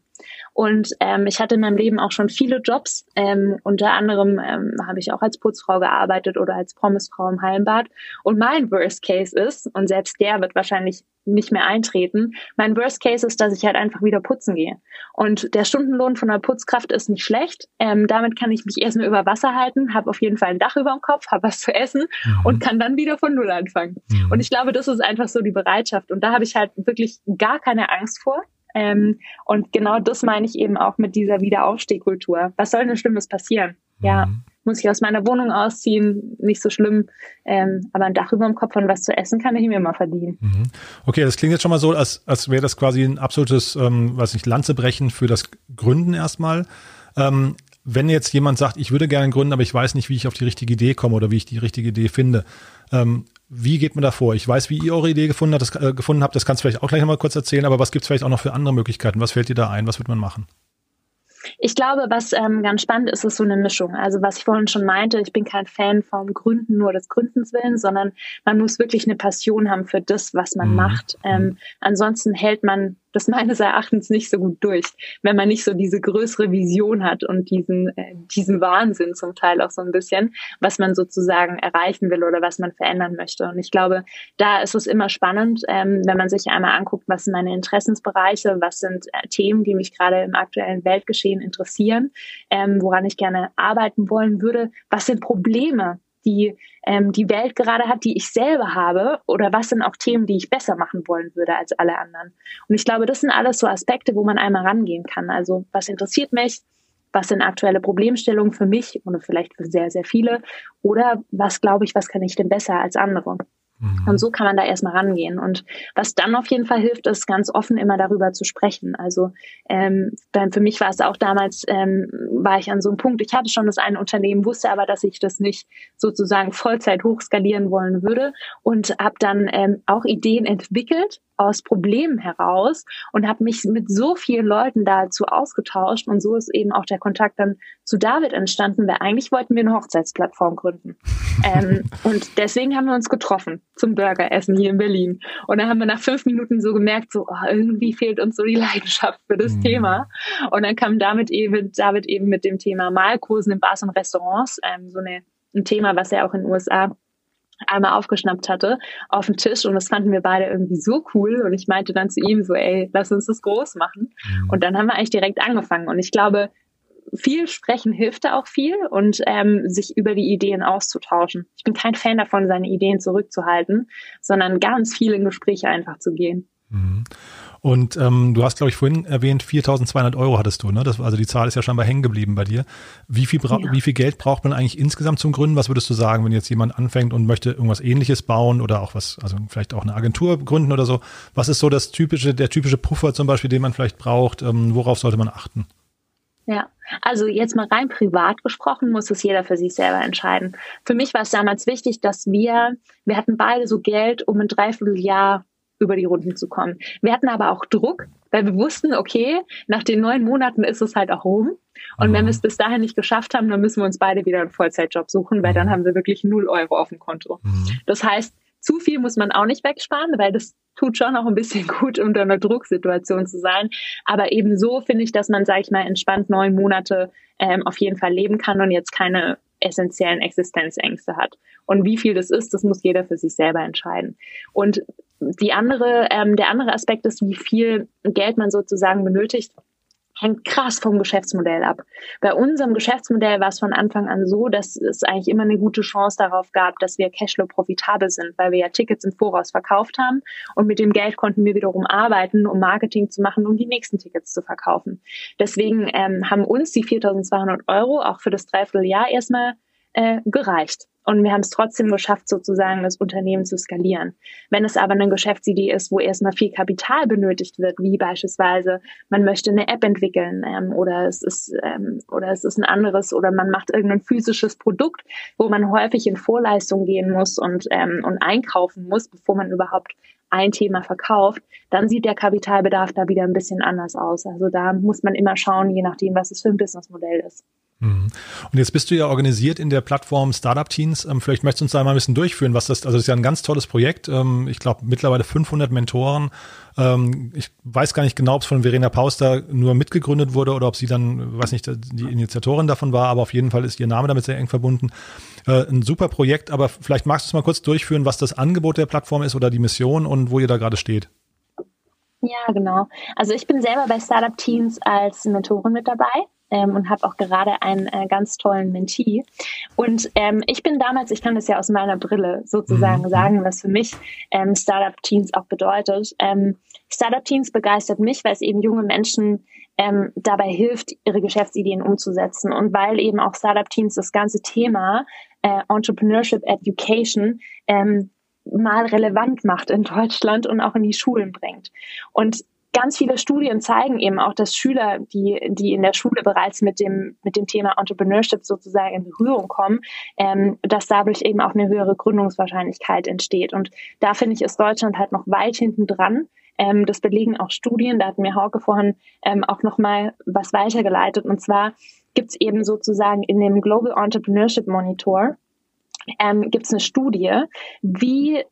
Und ähm, ich hatte in meinem Leben auch schon viele Jobs. Ähm, unter anderem ähm, habe ich auch als Putzfrau gearbeitet oder als Pommesfrau im Hallenbad. Und mein Worst Case ist, und selbst der wird wahrscheinlich nicht mehr eintreten, mein Worst Case ist, dass ich halt einfach wieder putzen gehe. Und der Stundenlohn von einer Putzkraft ist nicht schlecht. Ähm, damit kann ich mich erstmal über Wasser halten, habe auf jeden Fall ein Dach über dem Kopf, habe was zu essen mhm. und kann dann wieder von Null anfangen. Mhm. Und ich glaube, das ist einfach so die Bereitschaft. Und da habe ich halt wirklich gar keine Angst vor. Ähm, und genau das meine ich eben auch mit dieser Wiederaufstehkultur. Was soll denn Schlimmes passieren? Mhm. Ja, muss ich aus meiner Wohnung ausziehen, nicht so schlimm. Ähm, aber ein Dach über dem Kopf und was zu essen kann ich mir mal verdienen. Mhm. Okay, das klingt jetzt schon mal so, als, als wäre das quasi ein absolutes, ähm, weiß nicht, Lanzebrechen für das Gründen erstmal. Ähm, wenn jetzt jemand sagt, ich würde gerne gründen, aber ich weiß nicht, wie ich auf die richtige Idee komme oder wie ich die richtige Idee finde, ähm, wie geht man da vor? Ich weiß, wie ihr eure Idee gefunden habt, das, äh, gefunden habt, das kannst du vielleicht auch gleich nochmal kurz erzählen, aber was gibt es vielleicht auch noch für andere Möglichkeiten? Was fällt dir da ein? Was wird man machen? Ich glaube, was ähm, ganz spannend ist, ist so eine Mischung. Also was ich vorhin schon meinte, ich bin kein Fan vom Gründen nur des Gründens willen, sondern man muss wirklich eine Passion haben für das, was man mhm. macht. Ähm, ansonsten hält man das meines Erachtens nicht so gut durch, wenn man nicht so diese größere Vision hat und diesen, äh, diesen Wahnsinn zum Teil auch so ein bisschen, was man sozusagen erreichen will oder was man verändern möchte. Und ich glaube, da ist es immer spannend, ähm, wenn man sich einmal anguckt, was sind meine Interessensbereiche, was sind äh, Themen, die mich gerade im aktuellen Weltgeschehen interessieren, ähm, woran ich gerne arbeiten wollen würde, was sind Probleme, die ähm, die Welt gerade hat, die ich selber habe, oder was sind auch Themen, die ich besser machen wollen würde als alle anderen. Und ich glaube, das sind alles so Aspekte, wo man einmal rangehen kann. Also was interessiert mich? Was sind aktuelle Problemstellungen für mich oder vielleicht für sehr, sehr viele? Oder was glaube ich, was kann ich denn besser als andere? Mhm. Und so kann man da erstmal rangehen. Und was dann auf jeden Fall hilft, ist ganz offen immer darüber zu sprechen. Also ähm, für mich war es auch damals, ähm, war ich an so einem Punkt, ich hatte schon das eine Unternehmen, wusste aber, dass ich das nicht sozusagen Vollzeit hochskalieren wollen würde und habe dann ähm, auch Ideen entwickelt, aus Problemen heraus und habe mich mit so vielen Leuten dazu ausgetauscht und so ist eben auch der Kontakt dann zu David entstanden, weil eigentlich wollten wir eine Hochzeitsplattform gründen. ähm, und deswegen haben wir uns getroffen zum Burgeressen hier in Berlin. Und dann haben wir nach fünf Minuten so gemerkt, so oh, irgendwie fehlt uns so die Leidenschaft für das mhm. Thema. Und dann kam damit eben, David eben mit dem Thema Malkursen in Bars und Restaurants, ähm, so eine, ein Thema, was er auch in den USA einmal aufgeschnappt hatte, auf den Tisch und das fanden wir beide irgendwie so cool und ich meinte dann zu ihm so, ey, lass uns das groß machen. Mhm. Und dann haben wir eigentlich direkt angefangen und ich glaube, viel sprechen hilft da auch viel und ähm, sich über die Ideen auszutauschen. Ich bin kein Fan davon, seine Ideen zurückzuhalten, sondern ganz viel in Gespräche einfach zu gehen. Mhm. Und ähm, du hast, glaube ich, vorhin erwähnt, 4.200 Euro hattest du. Ne? Das, also die Zahl ist ja scheinbar hängen geblieben bei dir. Wie viel, ja. wie viel Geld braucht man eigentlich insgesamt zum Gründen? Was würdest du sagen, wenn jetzt jemand anfängt und möchte irgendwas Ähnliches bauen oder auch was, also vielleicht auch eine Agentur gründen oder so? Was ist so das typische, der typische Puffer zum Beispiel, den man vielleicht braucht? Ähm, worauf sollte man achten? Ja, also jetzt mal rein privat gesprochen, muss es jeder für sich selber entscheiden. Für mich war es damals wichtig, dass wir, wir hatten beide so Geld, um ein Dreivierteljahr über die Runden zu kommen. Wir hatten aber auch Druck, weil wir wussten, okay, nach den neun Monaten ist es halt auch rum. Und mhm. wenn wir es bis dahin nicht geschafft haben, dann müssen wir uns beide wieder einen Vollzeitjob suchen, weil dann mhm. haben wir wirklich null Euro auf dem Konto. Mhm. Das heißt, zu viel muss man auch nicht wegsparen, weil das tut schon auch ein bisschen gut, unter einer Drucksituation zu sein. Aber eben so finde ich, dass man, sage ich mal, entspannt neun Monate ähm, auf jeden Fall leben kann und jetzt keine essentiellen Existenzängste hat. Und wie viel das ist, das muss jeder für sich selber entscheiden. Und die andere, ähm, der andere Aspekt ist, wie viel Geld man sozusagen benötigt, hängt krass vom Geschäftsmodell ab. Bei unserem Geschäftsmodell war es von Anfang an so, dass es eigentlich immer eine gute Chance darauf gab, dass wir Cashflow profitabel sind, weil wir ja Tickets im Voraus verkauft haben und mit dem Geld konnten wir wiederum arbeiten, um Marketing zu machen, um die nächsten Tickets zu verkaufen. Deswegen ähm, haben uns die 4.200 Euro auch für das Dreivierteljahr erstmal äh, gereicht. Und wir haben es trotzdem geschafft, sozusagen das Unternehmen zu skalieren. Wenn es aber eine Geschäftsidee ist, wo erstmal viel Kapital benötigt wird, wie beispielsweise man möchte eine App entwickeln ähm, oder es ist ähm, oder es ist ein anderes oder man macht irgendein physisches Produkt, wo man häufig in Vorleistung gehen muss und ähm, und einkaufen muss, bevor man überhaupt ein Thema verkauft, dann sieht der Kapitalbedarf da wieder ein bisschen anders aus. Also da muss man immer schauen, je nachdem, was es für ein Businessmodell ist. Mhm. Und jetzt bist du ja organisiert in der Plattform Startup Teens. Ähm, vielleicht möchtest du uns da mal ein bisschen durchführen, was das, also das ist ja ein ganz tolles Projekt. Ähm, ich glaube mittlerweile 500 Mentoren. Ähm, ich weiß gar nicht genau, ob es von Verena Pauster nur mitgegründet wurde oder ob sie dann, weiß nicht, die Initiatorin davon war, aber auf jeden Fall ist ihr Name damit sehr eng verbunden. Äh, ein super Projekt, aber vielleicht magst du es mal kurz durchführen, was das Angebot der Plattform ist oder die Mission und wo ihr da gerade steht. Ja, genau. Also ich bin selber bei Startup Teens als Mentorin mit dabei ähm, und habe auch gerade einen äh, ganz tollen Mentee. Und ähm, ich bin damals, ich kann das ja aus meiner Brille sozusagen mhm. sagen, was für mich ähm, Startup Teens auch bedeutet. Ähm, Startup Teens begeistert mich, weil es eben junge Menschen ähm, dabei hilft, ihre Geschäftsideen umzusetzen und weil eben auch Startup Teens das ganze Thema äh, Entrepreneurship Education ähm, mal relevant macht in Deutschland und auch in die Schulen bringt. Und ganz viele Studien zeigen eben auch, dass Schüler, die, die in der Schule bereits mit dem, mit dem Thema Entrepreneurship sozusagen in Berührung kommen, ähm, dass dadurch eben auch eine höhere Gründungswahrscheinlichkeit entsteht. Und da finde ich, ist Deutschland halt noch weit hinten dran. Ähm, das belegen auch Studien. Da hat mir Hauke vorhin ähm, auch nochmal was weitergeleitet. Und zwar gibt es eben sozusagen in dem Global Entrepreneurship Monitor ähm, gibt es eine Studie, wie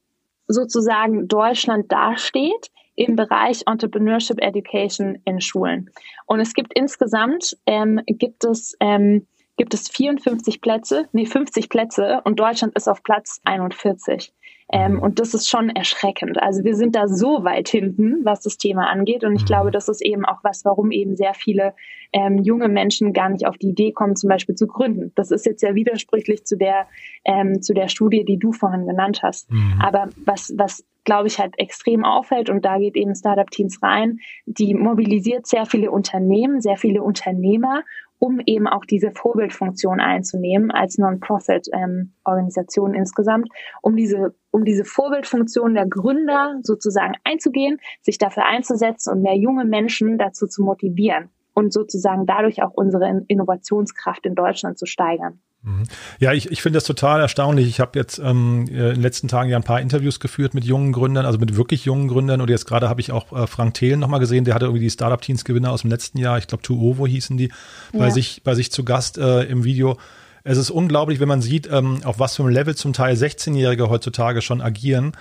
sozusagen Deutschland dasteht im Bereich Entrepreneurship Education in Schulen. Und es gibt insgesamt, ähm, gibt es, ähm, gibt es 54 Plätze, nee, 50 Plätze und Deutschland ist auf Platz 41. Ähm, mhm. und das ist schon erschreckend. Also wir sind da so weit hinten, was das Thema angeht. Und ich mhm. glaube, das ist eben auch was, warum eben sehr viele ähm, junge Menschen gar nicht auf die Idee kommen, zum Beispiel zu gründen. Das ist jetzt ja widersprüchlich zu der, ähm, zu der Studie, die du vorhin genannt hast. Mhm. Aber was, was glaube ich, halt extrem auffällt und da geht eben Startup Teams rein, die mobilisiert sehr viele Unternehmen, sehr viele Unternehmer um eben auch diese Vorbildfunktion einzunehmen als Non-Profit-Organisation ähm, insgesamt, um diese, um diese Vorbildfunktion der Gründer sozusagen einzugehen, sich dafür einzusetzen und mehr junge Menschen dazu zu motivieren und sozusagen dadurch auch unsere Innovationskraft in Deutschland zu steigern. Mhm. Ja, ich, ich finde das total erstaunlich. Ich habe jetzt ähm, in den letzten Tagen ja ein paar Interviews geführt mit jungen Gründern, also mit wirklich jungen Gründern. Und jetzt gerade habe ich auch äh, Frank Thelen nochmal gesehen, der hatte irgendwie die Startup-Teams-Gewinner aus dem letzten Jahr, ich glaube Tuovo hießen die, ja. bei, sich, bei sich zu Gast äh, im Video. Es ist unglaublich, wenn man sieht, ähm, auf was für einem Level zum Teil 16-Jährige heutzutage schon agieren.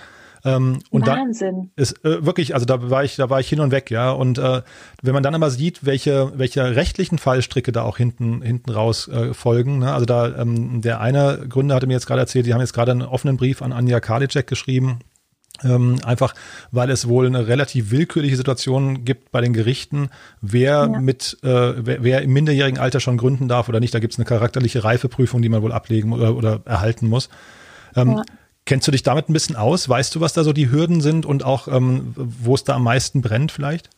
Ähm, und Wahnsinn. Da ist äh, wirklich, also da war ich, da war ich hin und weg, ja. Und äh, wenn man dann aber sieht, welche, welche rechtlichen Fallstricke da auch hinten, hinten raus äh, folgen, ne? also da ähm, der eine Gründer hatte mir jetzt gerade erzählt, die haben jetzt gerade einen offenen Brief an Anja Karliczek geschrieben, ähm, einfach weil es wohl eine relativ willkürliche Situation gibt bei den Gerichten, wer ja. mit, äh, wer, wer, im minderjährigen Alter schon gründen darf oder nicht. Da gibt es eine charakterliche Reifeprüfung, die man wohl ablegen oder, oder erhalten muss. Ähm, ja. Kennst du dich damit ein bisschen aus? Weißt du, was da so die Hürden sind und auch, ähm, wo es da am meisten brennt vielleicht?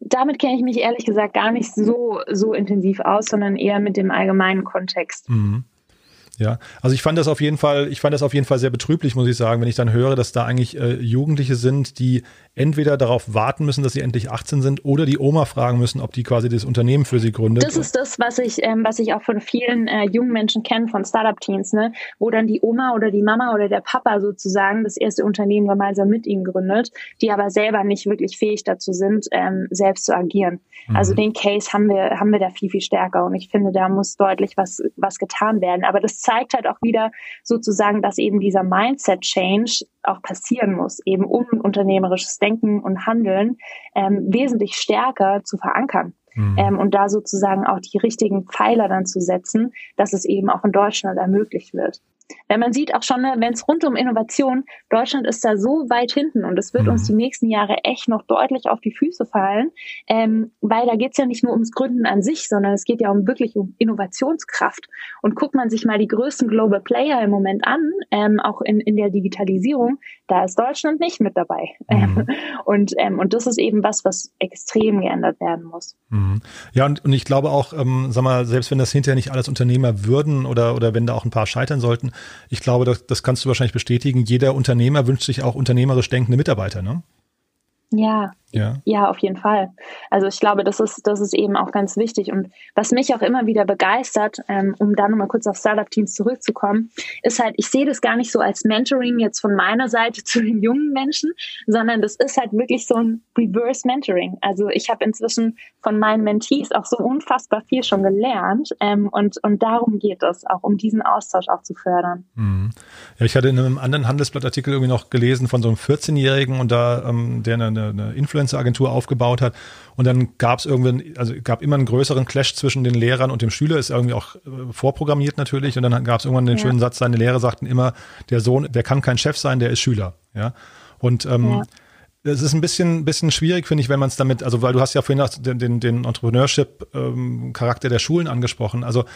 Damit kenne ich mich ehrlich gesagt gar nicht so, so intensiv aus, sondern eher mit dem allgemeinen Kontext. Mhm. Ja, also ich fand das auf jeden Fall, ich fand das auf jeden Fall sehr betrüblich, muss ich sagen, wenn ich dann höre, dass da eigentlich äh, Jugendliche sind, die entweder darauf warten müssen, dass sie endlich 18 sind, oder die Oma fragen müssen, ob die quasi das Unternehmen für sie gründet. Das ist das, was ich, ähm, was ich auch von vielen äh, jungen Menschen kenne, von Startup-Teams, ne, wo dann die Oma oder die Mama oder der Papa sozusagen das erste Unternehmen gemeinsam mit ihnen gründet, die aber selber nicht wirklich fähig dazu sind, ähm, selbst zu agieren. Mhm. Also den Case haben wir, haben wir da viel, viel stärker und ich finde, da muss deutlich was, was getan werden. Aber das zeigt halt auch wieder sozusagen, dass eben dieser Mindset-Change auch passieren muss, eben um unternehmerisches Denken und Handeln ähm, wesentlich stärker zu verankern. Mhm. Ähm, und da sozusagen auch die richtigen Pfeiler dann zu setzen, dass es eben auch in Deutschland ermöglicht wird. Wenn man sieht auch schon, ne, wenn es rund um Innovation, Deutschland ist da so weit hinten und es wird mhm. uns die nächsten Jahre echt noch deutlich auf die Füße fallen, ähm, weil da geht es ja nicht nur ums Gründen an sich, sondern es geht ja um wirklich um Innovationskraft. Und guckt man sich mal die größten Global Player im Moment an, ähm, auch in, in der Digitalisierung, da ist Deutschland nicht mit dabei. Mhm. und, ähm, und das ist eben was, was extrem geändert werden muss. Mhm. Ja, und, und ich glaube auch, ähm, sag mal, selbst wenn das hinterher nicht alles Unternehmer würden oder, oder wenn da auch ein paar scheitern sollten, ich glaube, das, das kannst du wahrscheinlich bestätigen. Jeder Unternehmer wünscht sich auch unternehmerisch denkende Mitarbeiter, ne? Ja, ja. ja, auf jeden Fall. Also ich glaube, das ist, das ist eben auch ganz wichtig. Und was mich auch immer wieder begeistert, ähm, um da nochmal kurz auf Startup-Teams zurückzukommen, ist halt, ich sehe das gar nicht so als Mentoring jetzt von meiner Seite zu den jungen Menschen, sondern das ist halt wirklich so ein Reverse Mentoring. Also ich habe inzwischen von meinen Mentees auch so unfassbar viel schon gelernt. Ähm, und, und darum geht es, auch um diesen Austausch auch zu fördern. Mhm. Ja, ich hatte in einem anderen Handelsblattartikel irgendwie noch gelesen von so einem 14-Jährigen und da, ähm, der eine, eine Influencer Influencer-Agentur aufgebaut hat. Und dann gab es irgendwie, also gab immer einen größeren Clash zwischen den Lehrern und dem Schüler, ist irgendwie auch äh, vorprogrammiert natürlich. Und dann gab es irgendwann den ja. schönen Satz, seine Lehrer sagten immer, der Sohn, der kann kein Chef sein, der ist Schüler. Ja. Und ähm, ja. Es ist ein bisschen, bisschen schwierig, finde ich, wenn man es damit, also weil du hast ja vorhin auch den, den, den Entrepreneurship-Charakter ähm, der Schulen angesprochen. Also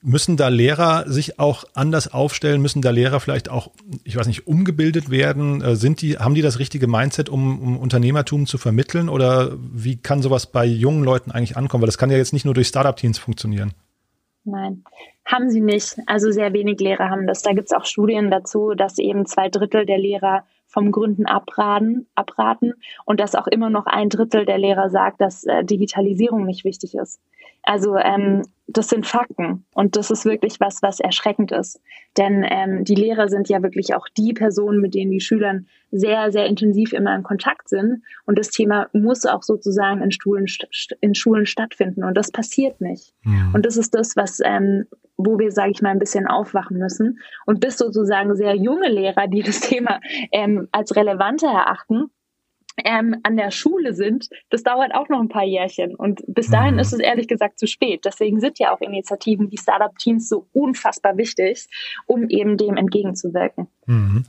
Müssen da Lehrer sich auch anders aufstellen? Müssen da Lehrer vielleicht auch, ich weiß nicht, umgebildet werden? Äh, sind die, haben die das richtige Mindset, um, um Unternehmertum zu vermitteln? Oder wie kann sowas bei jungen Leuten eigentlich ankommen? Weil das kann ja jetzt nicht nur durch Startup-Teams funktionieren. Nein, haben sie nicht. Also sehr wenig Lehrer haben das. Da gibt es auch Studien dazu, dass eben zwei Drittel der Lehrer vom Gründen abraten, abraten und dass auch immer noch ein Drittel der Lehrer sagt, dass äh, Digitalisierung nicht wichtig ist. Also ähm, das sind Fakten und das ist wirklich was, was erschreckend ist. Denn ähm, die Lehrer sind ja wirklich auch die Personen, mit denen die Schülern sehr, sehr intensiv immer in Kontakt sind. Und das Thema muss auch sozusagen in Schulen, in Schulen stattfinden. Und das passiert nicht. Mhm. Und das ist das, was, ähm, wo wir, sage ich mal, ein bisschen aufwachen müssen. Und bis sozusagen sehr junge Lehrer, die das Thema ähm, als relevanter erachten, ähm, an der Schule sind, das dauert auch noch ein paar Jährchen. Und bis dahin mhm. ist es ehrlich gesagt zu spät. Deswegen sind ja auch Initiativen wie Startup Teams so unfassbar wichtig, um eben dem entgegenzuwirken. Mhm.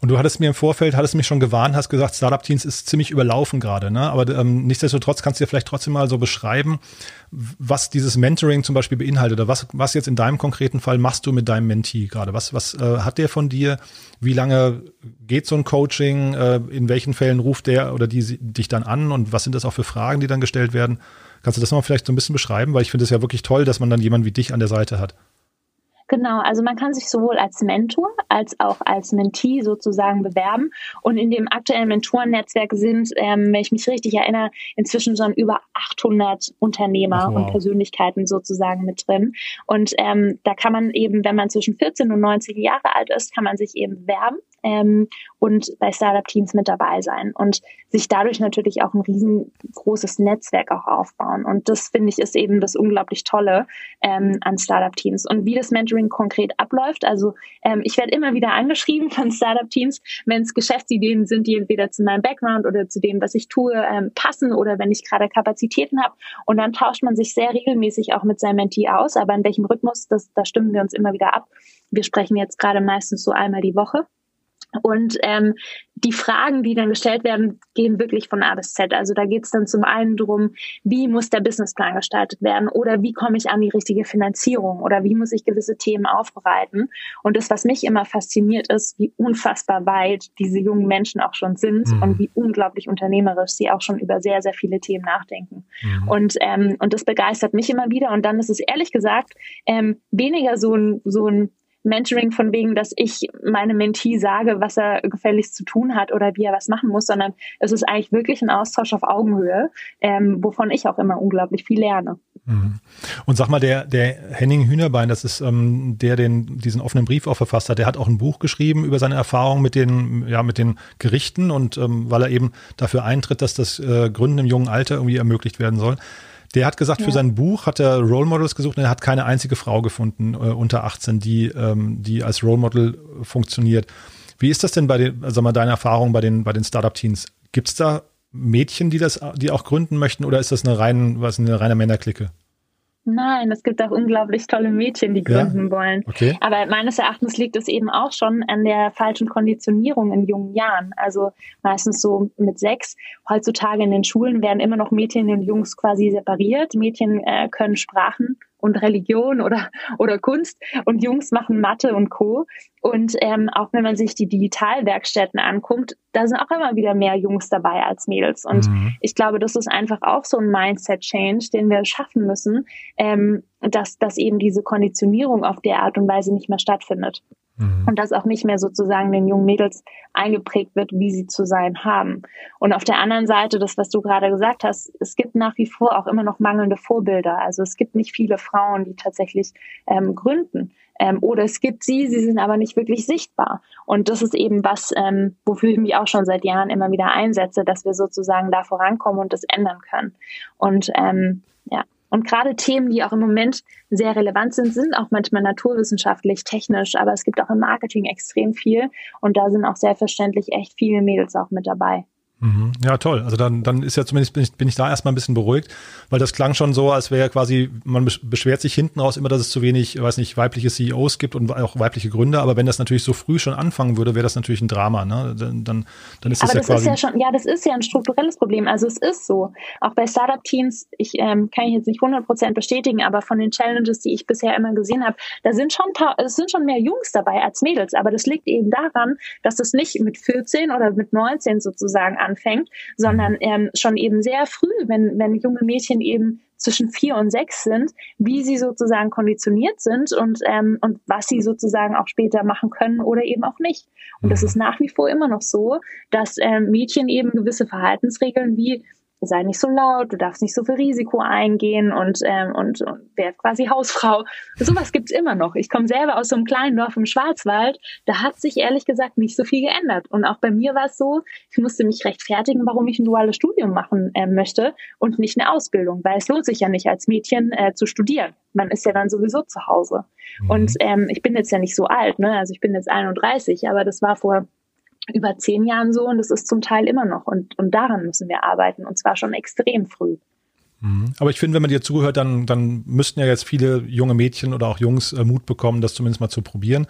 Und du hattest mir im Vorfeld, hattest mich schon gewarnt, hast gesagt, Startup Teams ist ziemlich überlaufen gerade, ne? Aber ähm, nichtsdestotrotz kannst du dir vielleicht trotzdem mal so beschreiben, was dieses Mentoring zum Beispiel beinhaltet oder was, was jetzt in deinem konkreten Fall machst du mit deinem Mentee gerade? Was, was äh, hat der von dir? Wie lange geht so ein Coaching? Äh, in welchen Fällen ruft der oder die dich dann an? Und was sind das auch für Fragen, die dann gestellt werden? Kannst du das mal vielleicht so ein bisschen beschreiben? Weil ich finde es ja wirklich toll, dass man dann jemanden wie dich an der Seite hat. Genau, also man kann sich sowohl als Mentor als auch als Mentee sozusagen bewerben. Und in dem aktuellen Mentorennetzwerk sind, ähm, wenn ich mich richtig erinnere, inzwischen schon über 800 Unternehmer Ach, wow. und Persönlichkeiten sozusagen mit drin. Und ähm, da kann man eben, wenn man zwischen 14 und 90 Jahre alt ist, kann man sich eben bewerben ähm, und bei Startup-Teams mit dabei sein und sich dadurch natürlich auch ein riesengroßes Netzwerk auch aufbauen. Und das finde ich ist eben das unglaublich Tolle ähm, an Startup-Teams. Und wie das Mentoring konkret abläuft, also ähm, ich werde immer wieder angeschrieben von Startup-Teams, wenn es Geschäftsideen sind, die entweder zu meinem Background oder zu dem, was ich tue, ähm, passen oder wenn ich gerade Kapazitäten habe. Und dann tauscht man sich sehr regelmäßig auch mit seinem Mentee aus. Aber in welchem Rhythmus, das, da stimmen wir uns immer wieder ab. Wir sprechen jetzt gerade meistens so einmal die Woche. Und ähm, die Fragen, die dann gestellt werden, gehen wirklich von A bis Z. Also da geht es dann zum einen darum, wie muss der Businessplan gestaltet werden oder wie komme ich an die richtige Finanzierung oder wie muss ich gewisse Themen aufbereiten. Und das, was mich immer fasziniert, ist, wie unfassbar weit diese jungen Menschen auch schon sind mhm. und wie unglaublich unternehmerisch sie auch schon über sehr, sehr viele Themen nachdenken. Mhm. Und, ähm, und das begeistert mich immer wieder. Und dann ist es ehrlich gesagt ähm, weniger so ein, so ein Mentoring von wegen, dass ich meinem Mentee sage, was er gefälligst zu tun hat oder wie er was machen muss, sondern es ist eigentlich wirklich ein Austausch auf Augenhöhe, ähm, wovon ich auch immer unglaublich viel lerne. Mhm. Und sag mal, der, der Henning Hühnerbein, das ist ähm, der, den diesen offenen Brief auch verfasst hat, der hat auch ein Buch geschrieben über seine Erfahrungen mit den, ja, mit den Gerichten und ähm, weil er eben dafür eintritt, dass das äh, Gründen im jungen Alter irgendwie ermöglicht werden soll. Der hat gesagt, ja. für sein Buch hat er Role Models gesucht und er hat keine einzige Frau gefunden äh, unter 18, die, ähm, die als Role Model funktioniert. Wie ist das denn bei den, sag mal, deine Erfahrung bei den, bei den Startup-Teams? Gibt es da Mädchen, die das, die auch gründen möchten, oder ist das eine rein, was eine reine Männerklicke? Nein, es gibt auch unglaublich tolle Mädchen, die gründen ja? wollen. Okay. Aber meines Erachtens liegt es eben auch schon an der falschen Konditionierung in jungen Jahren. Also meistens so mit sechs. Heutzutage in den Schulen werden immer noch Mädchen und Jungs quasi separiert. Mädchen äh, können Sprachen und Religion oder, oder Kunst und Jungs machen Mathe und Co. Und ähm, auch wenn man sich die Digitalwerkstätten anguckt, da sind auch immer wieder mehr Jungs dabei als Mädels. Und mhm. ich glaube, das ist einfach auch so ein Mindset-Change, den wir schaffen müssen, ähm, dass, dass eben diese Konditionierung auf der Art und Weise nicht mehr stattfindet. Mhm. Und dass auch nicht mehr sozusagen den jungen Mädels eingeprägt wird, wie sie zu sein haben. Und auf der anderen Seite, das, was du gerade gesagt hast, es gibt nach wie vor auch immer noch mangelnde Vorbilder. Also es gibt nicht viele Frauen, die tatsächlich ähm, gründen. Ähm, oder es gibt sie, sie sind aber nicht wirklich sichtbar. Und das ist eben was, ähm, wofür ich mich auch schon seit Jahren immer wieder einsetze, dass wir sozusagen da vorankommen und das ändern können. Und ähm, ja, und gerade Themen, die auch im Moment sehr relevant sind, sind auch manchmal naturwissenschaftlich, technisch, aber es gibt auch im Marketing extrem viel und da sind auch selbstverständlich echt viele Mädels auch mit dabei. Mhm. Ja, toll. Also dann, dann ist ja zumindest bin ich, bin ich da erstmal ein bisschen beruhigt, weil das klang schon so, als wäre quasi, man beschwert sich hinten raus immer, dass es zu wenig, weiß nicht, weibliche CEOs gibt und auch weibliche Gründer, aber wenn das natürlich so früh schon anfangen würde, wäre das natürlich ein Drama, ne? Dann, dann, dann ist das aber ja das quasi. Ist ja schon, ja, das ist ja ein strukturelles Problem. Also es ist so. Auch bei Startup-Teams, ich ähm, kann ich jetzt nicht 100 Prozent bestätigen, aber von den Challenges, die ich bisher immer gesehen habe, da sind schon, es sind schon mehr Jungs dabei als Mädels. Aber das liegt eben daran, dass es nicht mit 14 oder mit 19 sozusagen anfängt, sondern mhm. ähm, schon eben sehr früh, wenn, wenn junge Mädchen eben zwischen vier und sechs sind, wie sie sozusagen konditioniert sind und, ähm, und was sie sozusagen auch später machen können oder eben auch nicht. Und das mhm. ist nach wie vor immer noch so, dass ähm, Mädchen eben gewisse Verhaltensregeln wie sei nicht so laut, du darfst nicht so viel Risiko eingehen und, ähm, und, und werd quasi Hausfrau. Sowas gibt's immer noch. Ich komme selber aus so einem kleinen Dorf im Schwarzwald. Da hat sich ehrlich gesagt nicht so viel geändert. Und auch bei mir war es so, ich musste mich rechtfertigen, warum ich ein duales Studium machen äh, möchte und nicht eine Ausbildung, weil es lohnt sich ja nicht als Mädchen äh, zu studieren. Man ist ja dann sowieso zu Hause. Mhm. Und ähm, ich bin jetzt ja nicht so alt, ne? Also ich bin jetzt 31, aber das war vor über zehn Jahren so und es ist zum Teil immer noch. Und, und daran müssen wir arbeiten und zwar schon extrem früh. Mhm. Aber ich finde, wenn man dir zuhört, dann, dann müssten ja jetzt viele junge Mädchen oder auch Jungs äh, Mut bekommen, das zumindest mal zu probieren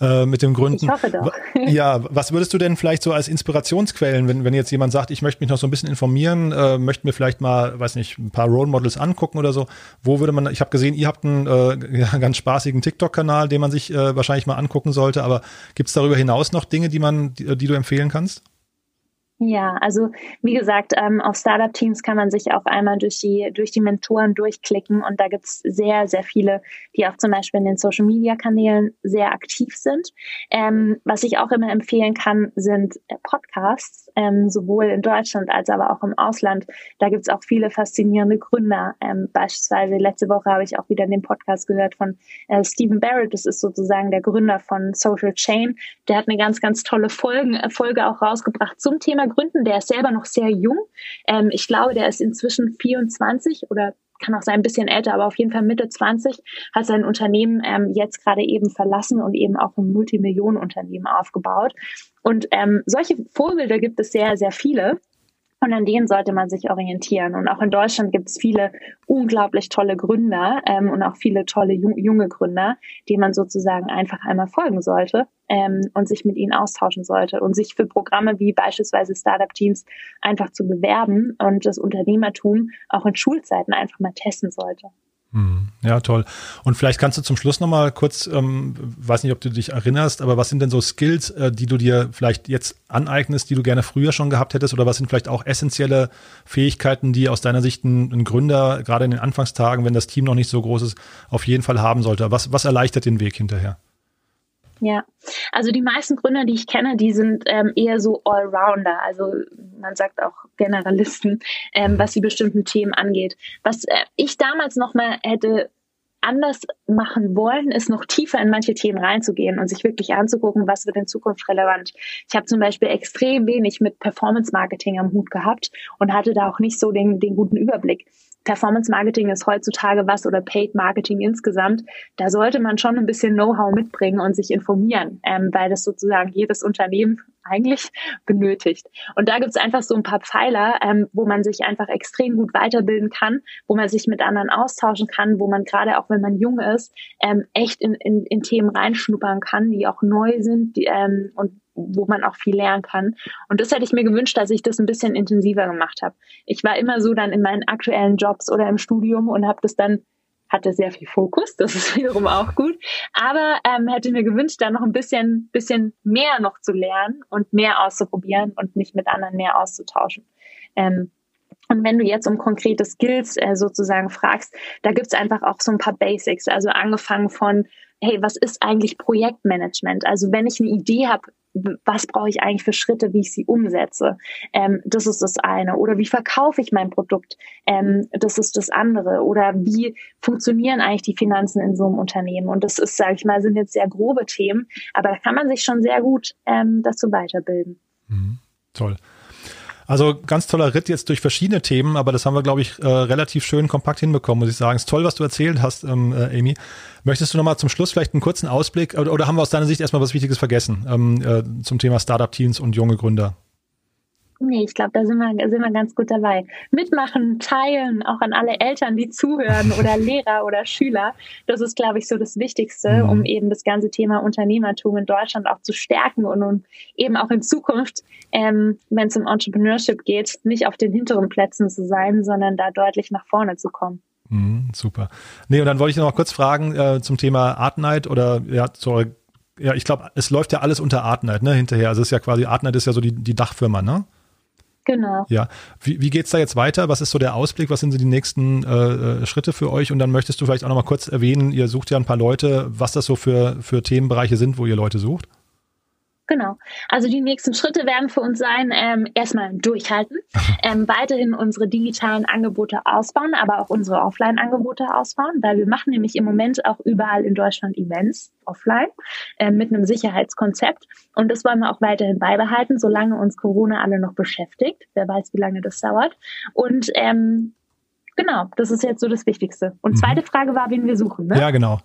äh, mit dem Gründen. Ich hoffe doch. ja, was würdest du denn vielleicht so als Inspirationsquellen, wenn, wenn jetzt jemand sagt, ich möchte mich noch so ein bisschen informieren, äh, möchte mir vielleicht mal, weiß nicht, ein paar Role Models angucken oder so, wo würde man, ich habe gesehen, ihr habt einen äh, ganz spaßigen TikTok-Kanal, den man sich äh, wahrscheinlich mal angucken sollte, aber gibt es darüber hinaus noch Dinge, die man, die, die du empfehlen kannst? Ja, also wie gesagt, ähm, auf Startup-Teams kann man sich auch einmal durch die, durch die Mentoren durchklicken und da gibt's sehr, sehr viele, die auch zum Beispiel in den Social-Media-Kanälen sehr aktiv sind. Ähm, was ich auch immer empfehlen kann, sind Podcasts, ähm, sowohl in Deutschland als aber auch im Ausland. Da gibt's auch viele faszinierende Gründer. Ähm, beispielsweise letzte Woche habe ich auch wieder den Podcast gehört von äh, Stephen Barrett, das ist sozusagen der Gründer von Social Chain. Der hat eine ganz, ganz tolle Folgen, äh, Folge auch rausgebracht zum Thema Gründen. Der ist selber noch sehr jung. Ähm, ich glaube, der ist inzwischen 24 oder kann auch sein ein bisschen älter, aber auf jeden Fall Mitte 20, hat sein Unternehmen ähm, jetzt gerade eben verlassen und eben auch ein Multimillionenunternehmen aufgebaut. Und ähm, solche Vorbilder gibt es sehr, sehr viele. Und an denen sollte man sich orientieren. Und auch in Deutschland gibt es viele unglaublich tolle Gründer ähm, und auch viele tolle junge Gründer, denen man sozusagen einfach einmal folgen sollte ähm, und sich mit ihnen austauschen sollte und sich für Programme wie beispielsweise Startup-Teams einfach zu bewerben und das Unternehmertum auch in Schulzeiten einfach mal testen sollte. Hm, ja, toll. Und vielleicht kannst du zum Schluss nochmal kurz, ähm, weiß nicht, ob du dich erinnerst, aber was sind denn so Skills, äh, die du dir vielleicht jetzt aneignest, die du gerne früher schon gehabt hättest? Oder was sind vielleicht auch essentielle Fähigkeiten, die aus deiner Sicht ein, ein Gründer, gerade in den Anfangstagen, wenn das Team noch nicht so groß ist, auf jeden Fall haben sollte? Was, was erleichtert den Weg hinterher? Ja, also die meisten Gründer, die ich kenne, die sind ähm, eher so Allrounder, also man sagt auch Generalisten, ähm, was die bestimmten Themen angeht. Was äh, ich damals nochmal hätte anders machen wollen, ist noch tiefer in manche Themen reinzugehen und sich wirklich anzugucken, was wird in Zukunft relevant. Ich habe zum Beispiel extrem wenig mit Performance Marketing am Hut gehabt und hatte da auch nicht so den, den guten Überblick. Performance Marketing ist heutzutage was oder Paid Marketing insgesamt. Da sollte man schon ein bisschen Know-how mitbringen und sich informieren, ähm, weil das sozusagen jedes Unternehmen eigentlich benötigt. Und da gibt es einfach so ein paar Pfeiler, ähm, wo man sich einfach extrem gut weiterbilden kann, wo man sich mit anderen austauschen kann, wo man gerade auch wenn man jung ist, ähm, echt in, in, in Themen reinschnuppern kann, die auch neu sind die, ähm, und wo man auch viel lernen kann. Und das hätte ich mir gewünscht, dass ich das ein bisschen intensiver gemacht habe. Ich war immer so dann in meinen aktuellen Jobs oder im Studium und habe das dann hatte sehr viel Fokus, das ist wiederum auch gut, aber ähm, hätte mir gewünscht, da noch ein bisschen, bisschen mehr noch zu lernen und mehr auszuprobieren und mich mit anderen mehr auszutauschen. Ähm, und wenn du jetzt um konkrete Skills äh, sozusagen fragst, da gibt's einfach auch so ein paar Basics. Also angefangen von, hey, was ist eigentlich Projektmanagement? Also wenn ich eine Idee habe, was brauche ich eigentlich für Schritte, wie ich sie umsetze? Ähm, das ist das eine. Oder wie verkaufe ich mein Produkt? Ähm, das ist das andere. Oder wie funktionieren eigentlich die Finanzen in so einem Unternehmen? Und das ist, sage ich mal, sind jetzt sehr grobe Themen, aber da kann man sich schon sehr gut ähm, dazu weiterbilden. Mhm. Toll. Also ganz toller Ritt jetzt durch verschiedene Themen, aber das haben wir, glaube ich, äh, relativ schön kompakt hinbekommen, muss ich sagen. Ist toll, was du erzählt hast, ähm, äh, Amy. Möchtest du nochmal zum Schluss vielleicht einen kurzen Ausblick oder, oder, haben wir aus deiner Sicht erstmal was Wichtiges vergessen ähm, äh, zum Thema Startup-Teams und junge Gründer? Nee, ich glaube, da sind wir, sind wir ganz gut dabei. Mitmachen, teilen, auch an alle Eltern, die zuhören oder Lehrer oder Schüler. Das ist, glaube ich, so das Wichtigste, mhm. um eben das ganze Thema Unternehmertum in Deutschland auch zu stärken und, und eben auch in Zukunft, ähm, wenn es um Entrepreneurship geht, nicht auf den hinteren Plätzen zu sein, sondern da deutlich nach vorne zu kommen. Mhm, super. Nee, und dann wollte ich noch kurz fragen äh, zum Thema Artnight oder ja, zur ja, ich glaube, es läuft ja alles unter Artnight, ne, hinterher. Also es ist ja quasi, Artnight ist ja so die, die Dachfirma, ne? Genau. Ja. Wie, wie geht es da jetzt weiter? Was ist so der Ausblick? Was sind so die nächsten äh, äh, Schritte für euch? Und dann möchtest du vielleicht auch noch mal kurz erwähnen, ihr sucht ja ein paar Leute, was das so für, für Themenbereiche sind, wo ihr Leute sucht? Genau. Also die nächsten Schritte werden für uns sein, ähm, erstmal durchhalten, ähm, weiterhin unsere digitalen Angebote ausbauen, aber auch unsere Offline-Angebote ausbauen, weil wir machen nämlich im Moment auch überall in Deutschland Events offline äh, mit einem Sicherheitskonzept. Und das wollen wir auch weiterhin beibehalten, solange uns Corona alle noch beschäftigt. Wer weiß, wie lange das dauert. Und ähm, genau, das ist jetzt so das Wichtigste. Und mhm. zweite Frage war, wen wir suchen. Ne? Ja, genau.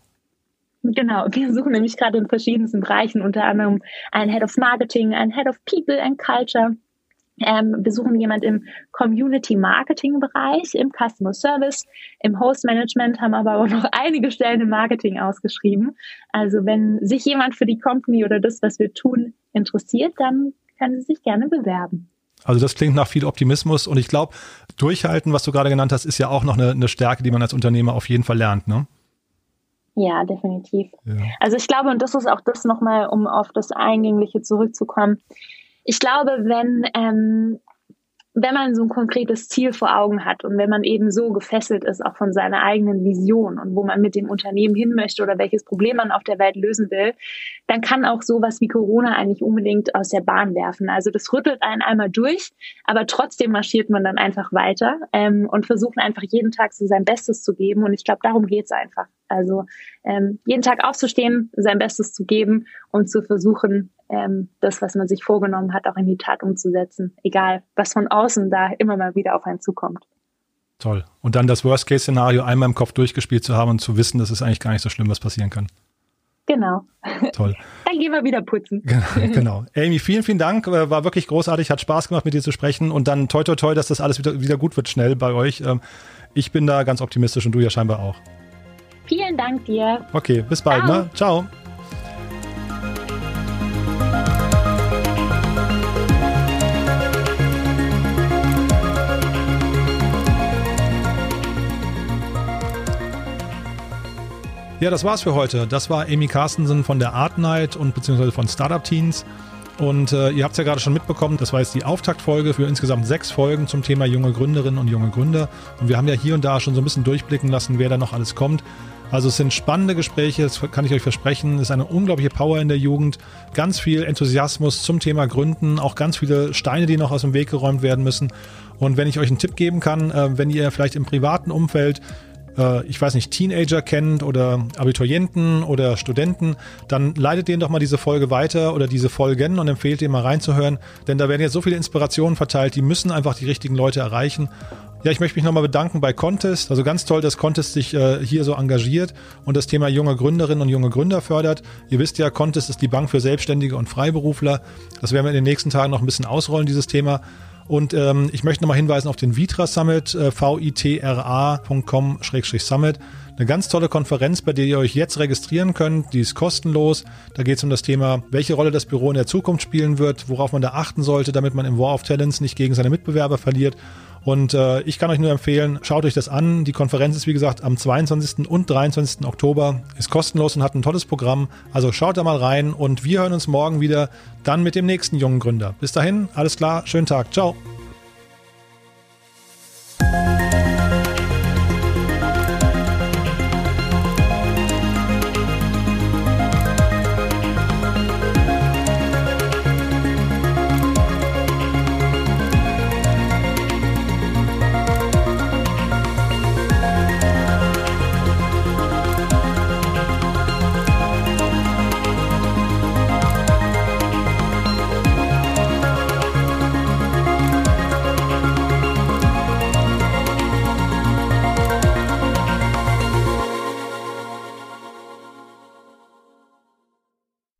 Genau, wir suchen nämlich gerade in verschiedensten Bereichen, unter anderem einen Head of Marketing, einen Head of People and Culture. Ähm, wir suchen jemand im Community Marketing Bereich, im Customer Service, im Host Management haben aber auch noch einige Stellen im Marketing ausgeschrieben. Also wenn sich jemand für die Company oder das, was wir tun, interessiert, dann können Sie sich gerne bewerben. Also das klingt nach viel Optimismus und ich glaube, durchhalten, was du gerade genannt hast, ist ja auch noch eine, eine Stärke, die man als Unternehmer auf jeden Fall lernt, ne? Ja, definitiv. Ja. Also ich glaube, und das ist auch das nochmal, um auf das Eingängliche zurückzukommen. Ich glaube, wenn ähm, wenn man so ein konkretes Ziel vor Augen hat und wenn man eben so gefesselt ist, auch von seiner eigenen Vision und wo man mit dem Unternehmen hin möchte oder welches Problem man auf der Welt lösen will, dann kann auch sowas wie Corona eigentlich unbedingt aus der Bahn werfen. Also das rüttelt einen einmal durch, aber trotzdem marschiert man dann einfach weiter ähm, und versucht einfach jeden Tag so sein Bestes zu geben. Und ich glaube, darum geht's einfach. Also ähm, jeden Tag aufzustehen, sein Bestes zu geben und zu versuchen, ähm, das, was man sich vorgenommen hat, auch in die Tat umzusetzen. Egal, was von außen da immer mal wieder auf einen zukommt. Toll. Und dann das Worst-Case-Szenario einmal im Kopf durchgespielt zu haben und zu wissen, dass es eigentlich gar nicht so schlimm, was passieren kann. Genau. Toll. Dann gehen wir wieder putzen. Genau. Amy, vielen, vielen Dank. Äh, war wirklich großartig, hat Spaß gemacht, mit dir zu sprechen. Und dann toi, toi, toi, dass das alles wieder, wieder gut wird, schnell bei euch. Ähm, ich bin da ganz optimistisch und du ja scheinbar auch. Vielen Dank dir. Okay, bis bald. Ciao. Ne? Ciao. Ja, das war's für heute. Das war Amy Carstensen von der Art Night und beziehungsweise von Startup Teens. Und äh, ihr habt es ja gerade schon mitbekommen, das war jetzt die Auftaktfolge für insgesamt sechs Folgen zum Thema junge Gründerinnen und junge Gründer. Und wir haben ja hier und da schon so ein bisschen durchblicken lassen, wer da noch alles kommt. Also es sind spannende Gespräche, das kann ich euch versprechen. Es ist eine unglaubliche Power in der Jugend, ganz viel Enthusiasmus zum Thema Gründen, auch ganz viele Steine, die noch aus dem Weg geräumt werden müssen. Und wenn ich euch einen Tipp geben kann, äh, wenn ihr vielleicht im privaten Umfeld äh, ich weiß nicht, Teenager kennt oder Abiturienten oder Studenten, dann leitet denen doch mal diese Folge weiter oder diese Folgen und empfehlt denen mal reinzuhören, denn da werden jetzt so viele Inspirationen verteilt, die müssen einfach die richtigen Leute erreichen. Ja, ich möchte mich nochmal bedanken bei Contest. Also ganz toll, dass Contest sich äh, hier so engagiert und das Thema junge Gründerinnen und junge Gründer fördert. Ihr wisst ja, Contest ist die Bank für Selbstständige und Freiberufler. Das werden wir in den nächsten Tagen noch ein bisschen ausrollen, dieses Thema. Und ähm, ich möchte nochmal hinweisen auf den Vitra Summit, äh, vitra.com-summit. Eine ganz tolle Konferenz, bei der ihr euch jetzt registrieren könnt. Die ist kostenlos. Da geht es um das Thema, welche Rolle das Büro in der Zukunft spielen wird, worauf man da achten sollte, damit man im War of Talents nicht gegen seine Mitbewerber verliert. Und äh, ich kann euch nur empfehlen, schaut euch das an. Die Konferenz ist, wie gesagt, am 22. und 23. Oktober, ist kostenlos und hat ein tolles Programm. Also schaut da mal rein und wir hören uns morgen wieder, dann mit dem nächsten jungen Gründer. Bis dahin, alles klar, schönen Tag, ciao.